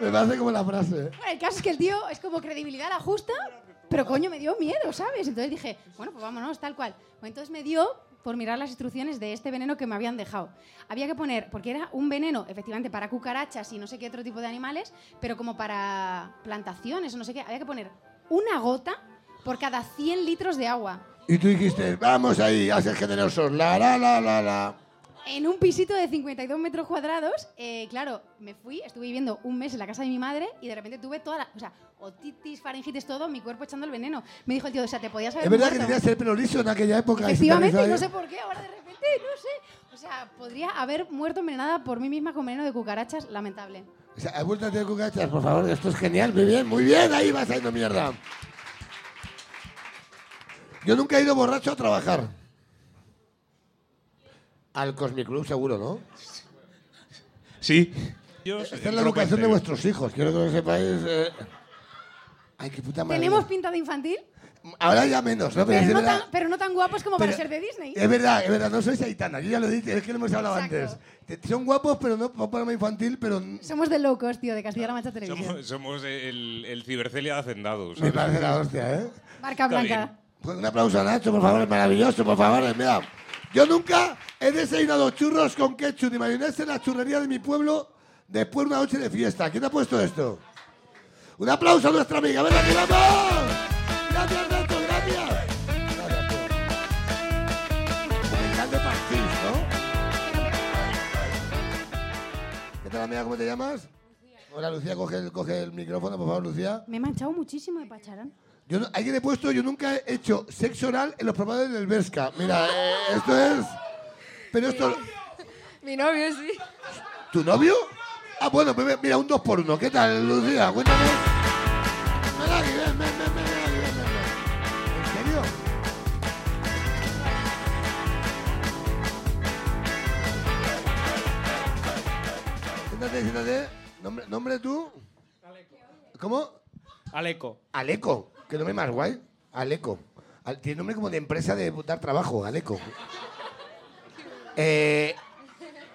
Me parece como la frase. ¿eh? Bueno, el caso es que el tío es como credibilidad la justa, pero coño, me dio miedo, ¿sabes? Entonces dije, bueno, pues vámonos, tal cual. Bueno, entonces me dio por mirar las instrucciones de este veneno que me habían dejado. Había que poner, porque era un veneno, efectivamente, para cucarachas y no sé qué otro tipo de animales, pero como para plantaciones o no sé qué, había que poner una gota por cada 100 litros de agua. Y tú dijiste, vamos ahí, ser generosos. La, la, la, la, la. En un pisito de 52 metros cuadrados, eh, claro, me fui, estuve viviendo un mes en la casa de mi madre y de repente tuve toda la. O sea, otitis, faringitis, todo, mi cuerpo echando el veneno. Me dijo el tío, o sea, te podías haber Es verdad que muerto. tenías el pelo liso en aquella época. Efectivamente, no sé por qué, ahora de repente, no sé. O sea, podría haber muerto envenenada por mí misma con veneno de cucarachas, lamentable. O sea, ¿has vuelto a tener cucarachas? Por favor, esto es genial. Muy bien, muy bien. Ahí vas saliendo mierda. Yo nunca he ido borracho a trabajar. Al Cosmic Club seguro, ¿no? Sí. Esta es la educación de vuestros hijos. Quiero que lo sepáis. eh. Ay, qué puta madre. ¿Tenemos pinta de infantil? Ahora ya menos, ¿no? Pero, Pero es, no, verdad, tan, pero no tan guapos como Pero- para ser de Disney. es verdad, es verdad, no sois Aitana. Yo ya lo he dicho, es que lo hemos hablado Exacto. antes. Te- Son guapos, pero no para programa infantil, pero Somos de locos, tío, de Castilla-La Mancha Televisión. Somos, somos el, el cibercelia de hacendados. me ¿sabes? parece la hostia, ¿eh? Marca Está blanca. Pues un aplauso a Nacho, por favor, es maravilloso, por favor. Mira, yo nunca he desayunado churros con ketchup y mayonesa en la churrería de mi pueblo después de una noche de fiesta. ¿Quién ha puesto esto? Un aplauso a nuestra amiga. ¡Ven aquí, vamos! Gracias, Nacho, gracias. De Parchís, ¿no? ¿Qué tal, amiga? ¿Cómo te llamas? Hola, Lucía, coge el, coge el micrófono, por favor, Lucía. Me he manchado muchísimo de pacharán. Yo no- he puesto, yo nunca he hecho sexo oral en los probadores del Berska. Mira, eh, esto es... Pero esto... Mi novio, sí. ¿Tu novio? Ah, bueno, pues mira, un dos por uno. ¿Qué tal, Lucía? Cuéntame. Ven aquí, ven, ven, ven, ven, ven aquí, ven, ven, ven. ¿En serio? Siéntate, siéntate. ¿Nombre, nombre tú? ¿Cómo? Aleco. Aleco. ¿Qué nombre más guay? Aleco. Al- Tiene nombre como de empresa de dar trabajo, Aleco. Eh,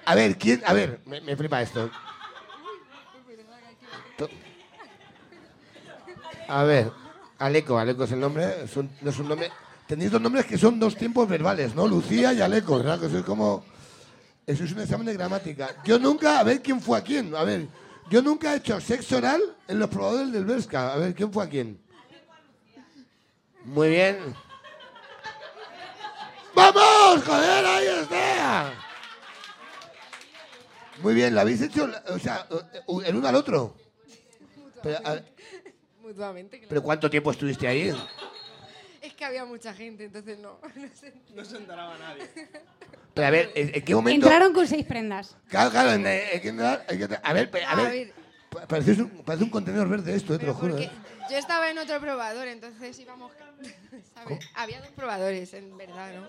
a ver, ¿quién? A ver, me, me flipa esto. To- A ver, Aleco, Aleco es el nombre, no es un nombre. Tenéis dos nombres que son dos tiempos verbales, ¿no? Lucía y Aleco, ¿verdad? Que es como. Eso es un examen de gramática. Yo nunca, a ver quién fue a quién. A ver, yo nunca he hecho sexo oral en los probadores del Berska. A ver, ¿quién fue a quién? Muy bien. ¡Vamos! ¡Joder, ahí está! Muy bien, ¿la habéis hecho? O sea, el uno al otro. Pero, a- Mutuamente, claro. ¿Pero cuánto tiempo estuviste ahí? Es que había mucha gente, entonces no. No. No se enteraba nadie. Pero a ver, ¿en, en qué momento? Entraron con seis prendas. Claro, claro, en- en- que- a ver, A ver. Parece un, parece un contenedor verde esto, eh, te lo juro. Eh. yo estaba en otro probador, entonces íbamos. [laughs] ¿sabes? Había dos probadores, en verdad, ¿no?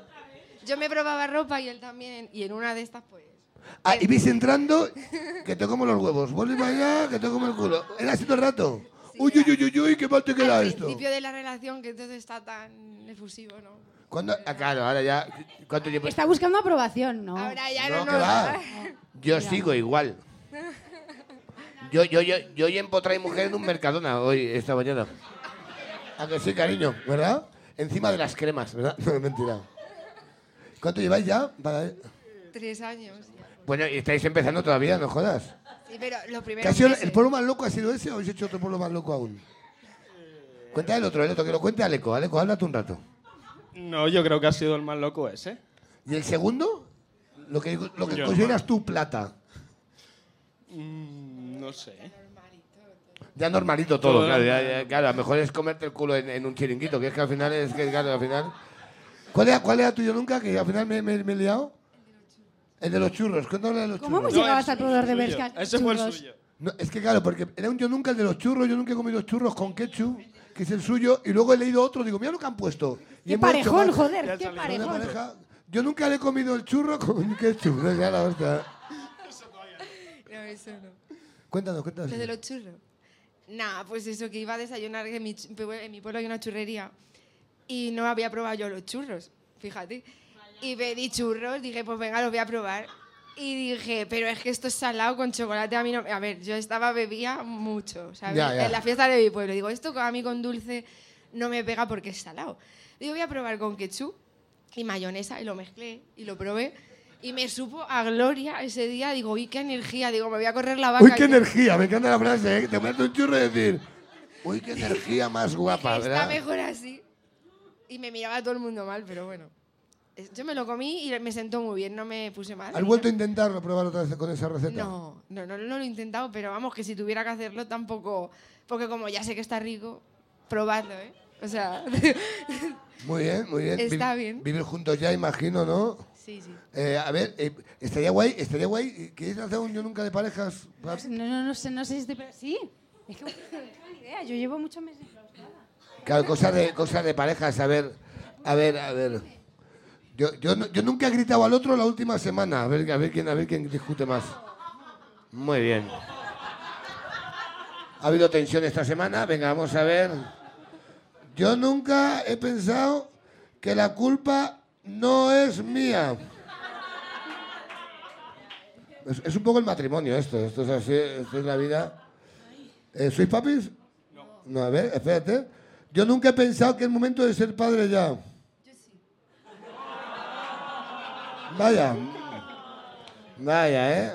Yo me probaba ropa y él también, y en una de estas, pues. Ah, y vis entrando, [laughs] que te como los huevos. Vuelve para allá, que te como el culo. ¿Era así todo el rato? Uy, uy, uy, uy, uy, qué mal te queda al esto. principio de la relación, que entonces está tan efusivo, ¿no? ¿Cuándo? Ah, claro, ahora ya. ¿Cuánto tiempo? Está buscando aprobación, ¿no? Ahora ya No, no, que nos va. [laughs] Yo sigo igual. Yo, yo, yo, yo hoy empotré mujer en un Mercadona hoy, esta mañana. A que sí, cariño, ¿verdad? Encima de las cremas, ¿verdad? [laughs] No, es mentira. ¿Cuánto lleváis ya? Para- Tres años. Bueno, y estáis empezando todavía, no jodas. Sí, pero lo ¿Qué primero. el pueblo más loco ha sido ese o habéis hecho otro pueblo más loco aún? Cuenta el otro, el otro, que lo cuente Aleco. Aleco, háblate un rato. No, yo creo que ha sido el más loco ese. ¿Y el segundo? Lo que, lo que consideras tú plata. Mm, no sé. Ya normalito todo, Todo claro, ya- ya- claro. A lo mejor es comerte el culo en, en un chiringuito, que es que al final es que, claro, al final. ¿Cuál era, cuál era tuyo nunca? Que al final me, me- me he liado. El de los churros. Cuéntame de los ¿Cómo hemos churros. llegado hasta el proveedor de Bershka? Ese fue el Churros. suyo. No, es que claro, porque era un yo nunca el de los churros. Yo nunca he comido churros con ketchup, que es el suyo. Y luego he leído otro, digo, mira lo que han puesto. Y Qué parejón, joder, qué parejón. pareja. Yo nunca le he comido el churro con ketchup. No, [laughs] ya la hostia. No, eso no. Cuéntanos, cuéntanos. Lo de los churros. Nah, pues eso, que iba a desayunar, que en mi, en mi pueblo hay una churrería y no había probado yo los churros, fíjate. Y pedí churros, dije, pues venga, los voy a probar. Y dije, pero es que esto es salado con chocolate, a mí no... A ver, yo estaba, bebía mucho, ¿sabes? Ya, ya. En la fiesta de mi pueblo. Digo, esto a mí con dulce no me pega porque es salado. Digo, voy a probar con ketchup y mayonesa y lo mezclé y lo probé. Y me supo a gloria ese día. Digo, uy, qué energía. Digo, me voy a correr la vaca. Uy, qué y- energía. Me encanta la frase, ¿eh? Te meto un churro y decir, uy, qué energía más guapa, Está ¿verdad? mejor así. Y me miraba todo el mundo mal, pero bueno. Yo me lo comí y me sentó muy bien, no me puse mal. ¿Has vuelto a intentarlo, probar otra vez con esa receta? No, no, no, no lo he intentado, pero vamos, que si tuviera que hacerlo tampoco. Porque como ya sé que está rico, probadlo, ¿eh? O sea. [laughs] Muy bien, muy bien. Está bien. Vivir juntos ya, imagino, ¿no? Sí, sí. Eh, a ver, eh, estaría guay, estaría guay. ¿Queréis hacer un yo nunca de parejas? No, no, no sé, no sé si estoy... pero- Sí, es que no tengo ni idea. Yo llevo muchos meses. Claro, cosas de, cosas de parejas, a ver, a ver, a ver. Yo, yo, no- yo nunca he gritado al otro la última semana, a ver, a ver, quién, a ver quién discute más. Muy bien. Ha habido tensión esta semana, venga, vamos a ver. Yo nunca he pensado que la culpa no es mía. Es, es un poco el matrimonio esto, esto es así, esto es la vida. Eh, ¿Sois papis? No, a ver, espérate. Yo nunca he pensado que es momento de ser padre ya. Vaya. Vaya, ¿eh?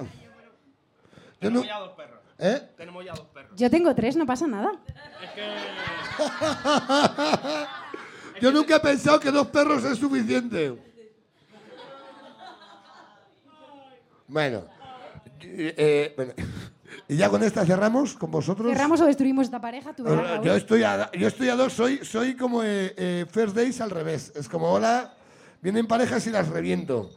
Yo no... Tenemos ya dos perros. ¿Eh? Tenemos ya dos perros. Yo tengo tres, no pasa nada. Es que... [laughs] Yo nunca he pensado que dos perros es suficiente. Bueno. eh, bueno. Y ya con esta cerramos con vosotros. Cerramos o destruimos esta pareja, tú verás. Yo estoy a, yo estoy a dos, soy, soy como eh, eh, First Days al revés. Es como, hola, vienen parejas y las reviento.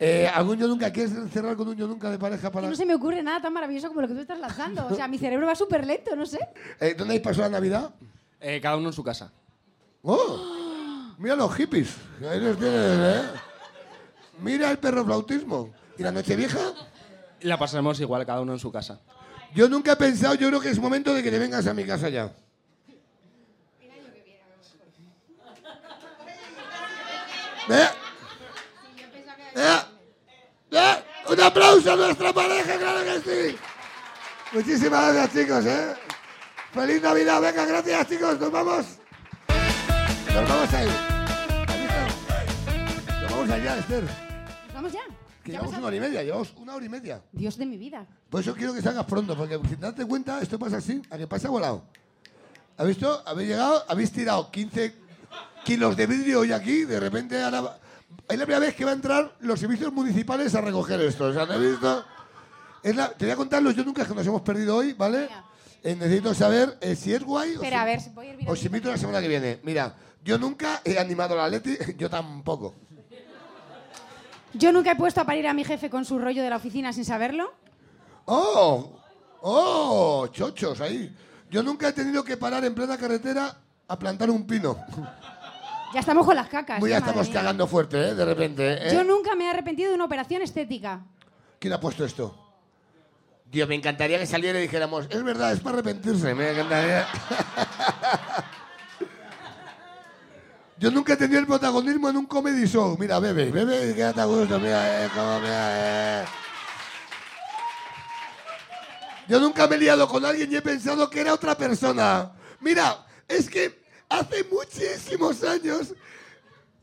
Eh, ¿Algún yo nunca? ¿Quieres cerrar con un yo nunca de pareja Que para...? no se me ocurre nada tan maravilloso como lo que tú estás lanzando. O sea, mi cerebro va súper lento, no sé. [laughs] Eh, ¿Dónde habéis pasado la Navidad? Eh, cada uno en su casa. ¡Oh! Mira los hippies. Ahí los tienes, ¿eh? Mira el perro flautismo. ¿Y la noche vieja? La pasaremos igual, cada uno en su casa. Yo nunca he pensado, yo creo que es momento de que te vengas a mi casa ya. ¿Eh? ¿Eh? ¿Eh? Un aplauso a nuestra pareja, claro que sí. Muchísimas gracias, chicos, ¿eh? Feliz Navidad, venga, gracias, chicos, nos vamos. Nos vamos a ir. Nos vamos allá, Esther. Pues vamos ya. Que llevamos una hora y media, llevamos una hora y media. Dios de mi vida. Por eso quiero que salgas pronto, porque si te das cuenta, esto pasa así, a que pasa volado. ¿Habéis visto? Habéis llegado, habéis tirado 15 kilos de vidrio hoy aquí, de repente ahora... Es la primera vez que va a entrar los servicios municipales a recoger esto. O sea, ¿no habéis visto? Es la- te voy a contar los yo nunca que nos hemos perdido hoy, ¿vale? Eh, necesito saber eh, si es guay o Espera, si- a ver, voy a invito la semana que viene. Mira, Yo nunca he animado la Leti, [laughs] yo tampoco. Yo nunca he puesto a parir a mi jefe con su rollo de la oficina sin saberlo. ¡Oh! ¡Oh! Chochos ahí. Yo nunca he tenido que parar en plena carretera a plantar un pino. Ya estamos con las cacas. Muy ya estamos mía. cagando fuerte, ¿eh? De repente. ¿eh? Yo nunca me he arrepentido de una operación estética. ¿Quién ha puesto esto? Dios, me encantaría que saliera y dijéramos, es verdad, es para arrepentirse, me encantaría. [laughs] Yo nunca he tenido el protagonismo en un comedy show. Mira, bebe, bebe quédate a gusto, mira, eh, cómo, mira, eh. Yo nunca me he liado con alguien y he pensado que era otra persona. Mira, es que hace muchísimos años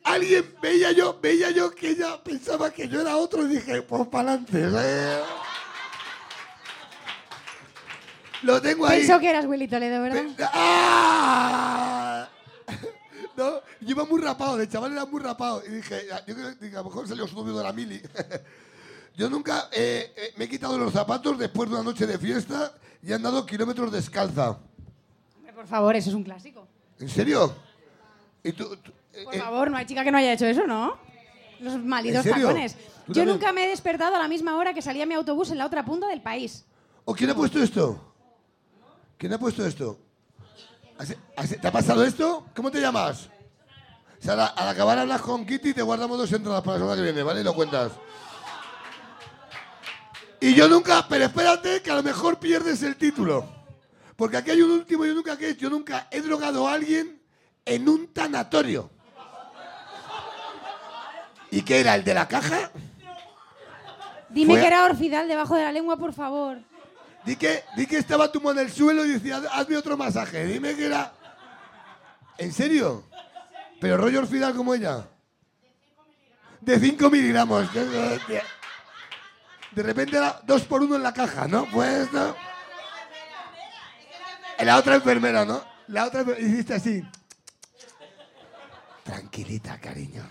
alguien veía yo, veía yo que ella pensaba que yo era otro y dije, pues para adelante. Lo tengo ahí. Pensó que eras Willy Toledo, ¿verdad? ¡Ah! No, yo iba muy rapado, de chaval era muy rapado. Y dije, ya, yo creo que a lo mejor salió su novio de la mili. [laughs] Yo nunca eh, eh, me he quitado los zapatos después de una noche de fiesta y he andado kilómetros descalza. Hombre, Por favor, eso es un clásico. ¿En serio? ¿Y tú, tú- Por eh, favor, no hay chica que no haya hecho eso, ¿no? Los malditos tacones. ¿Tú Yo también? nunca me he despertado a la misma hora que salía mi autobús en la otra punta del país. ¿O quién ha puesto esto? ¿Quién ha puesto esto? ¿Has- has- ¿Te ha pasado esto? ¿Cómo te llamas? Al, acabar hablas con Kitty te guardamos dos entradas para la semana que viene, ¿vale? Y lo cuentas. Y yo nunca, pero espérate que a lo mejor pierdes el título. Porque aquí hay un último yo nunca que es, yo nunca he drogado a alguien en un tanatorio. ¿Y qué era? ¿El de la caja? Dime Fue- que era orfidal debajo de la lengua, por favor. Di que, di que estaba tu en el suelo y decía, hazme otro masaje. Dime que era... ¿En serio? ¿Pero rollo orfidal como ella? De 5 miligramos. De repente era dos por uno en la caja, ¿no? Pues no. La otra enfermera, ¿no? La otra enfer- hiciste así. Tranquilita, cariño.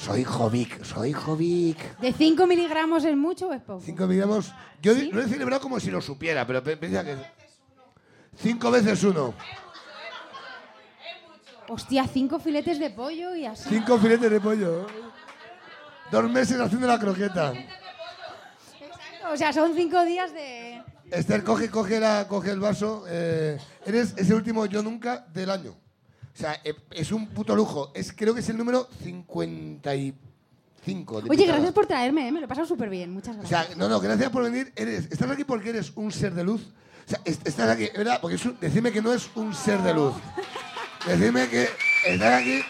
Soy Jovic, soy Jovic. ¿De 5 miligramos es mucho o es poco? 5 miligramos. Yo di- lo he celebrado como si lo supiera, pero pe- piensa que. Cinco veces uno. Hostia, cinco filetes de pollo y así. Cinco filetes de pollo. Dos meses haciendo la croqueta. O sea, son cinco días de... Esther, coge, coge, la, coge el vaso. eh, eres ese último yo nunca del año. O sea, eh, es un puto lujo. Es, creo que es el número 55. de Oye, gracias por traerme, ¿eh? me lo he pasado súper bien. Muchas O gracias. sea, no, no, gracias por venir. Eres, estás aquí porque eres un ser de luz. O sea, est- estás aquí, ¿verdad? Porque es un- decime que no es un ser de luz. [laughs] Decime que estás aquí.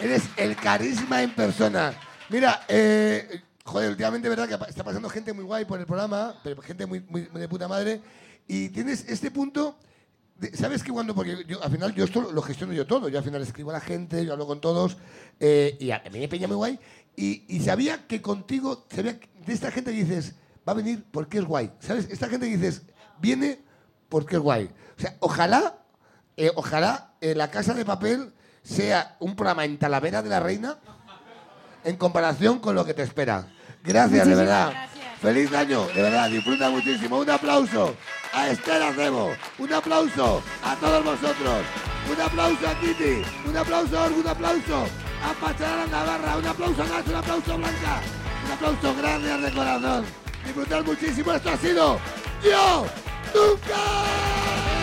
Eres el carisma en persona. Mira, eh, joder, últimamente, ¿verdad? Que está pasando gente muy guay por el programa, pero gente muy, muy- muy de puta madre. Y tienes este punto. ¿Sabes que cuando.? Porque yo, al final, yo esto lo gestiono yo todo. Yo al final escribo a la gente, yo hablo con todos. eh, y a, mí me peña muy guay. Y, y sabía que contigo, sabía que de esta gente que dices, va a venir porque es guay. ¿Sabes? Esta gente que dices, viene porque es guay. O sea, ojalá, eh, ojalá eh, la Casa de Papel sea un programa en Talavera de la Reina en comparación con lo que te espera. Gracias, de verdad. gracias. Feliz año, de verdad, disfruta muchísimo. Un aplauso a Esther Acebo, un aplauso a todos vosotros, un aplauso a Kitty, un aplauso a Orgu, un aplauso a Pacharán Navarra, un aplauso a Nacho, un aplauso a Blanca, un aplauso gracias de corazón. Disfrutar muchísimo, esto ha sido Yo Nunca.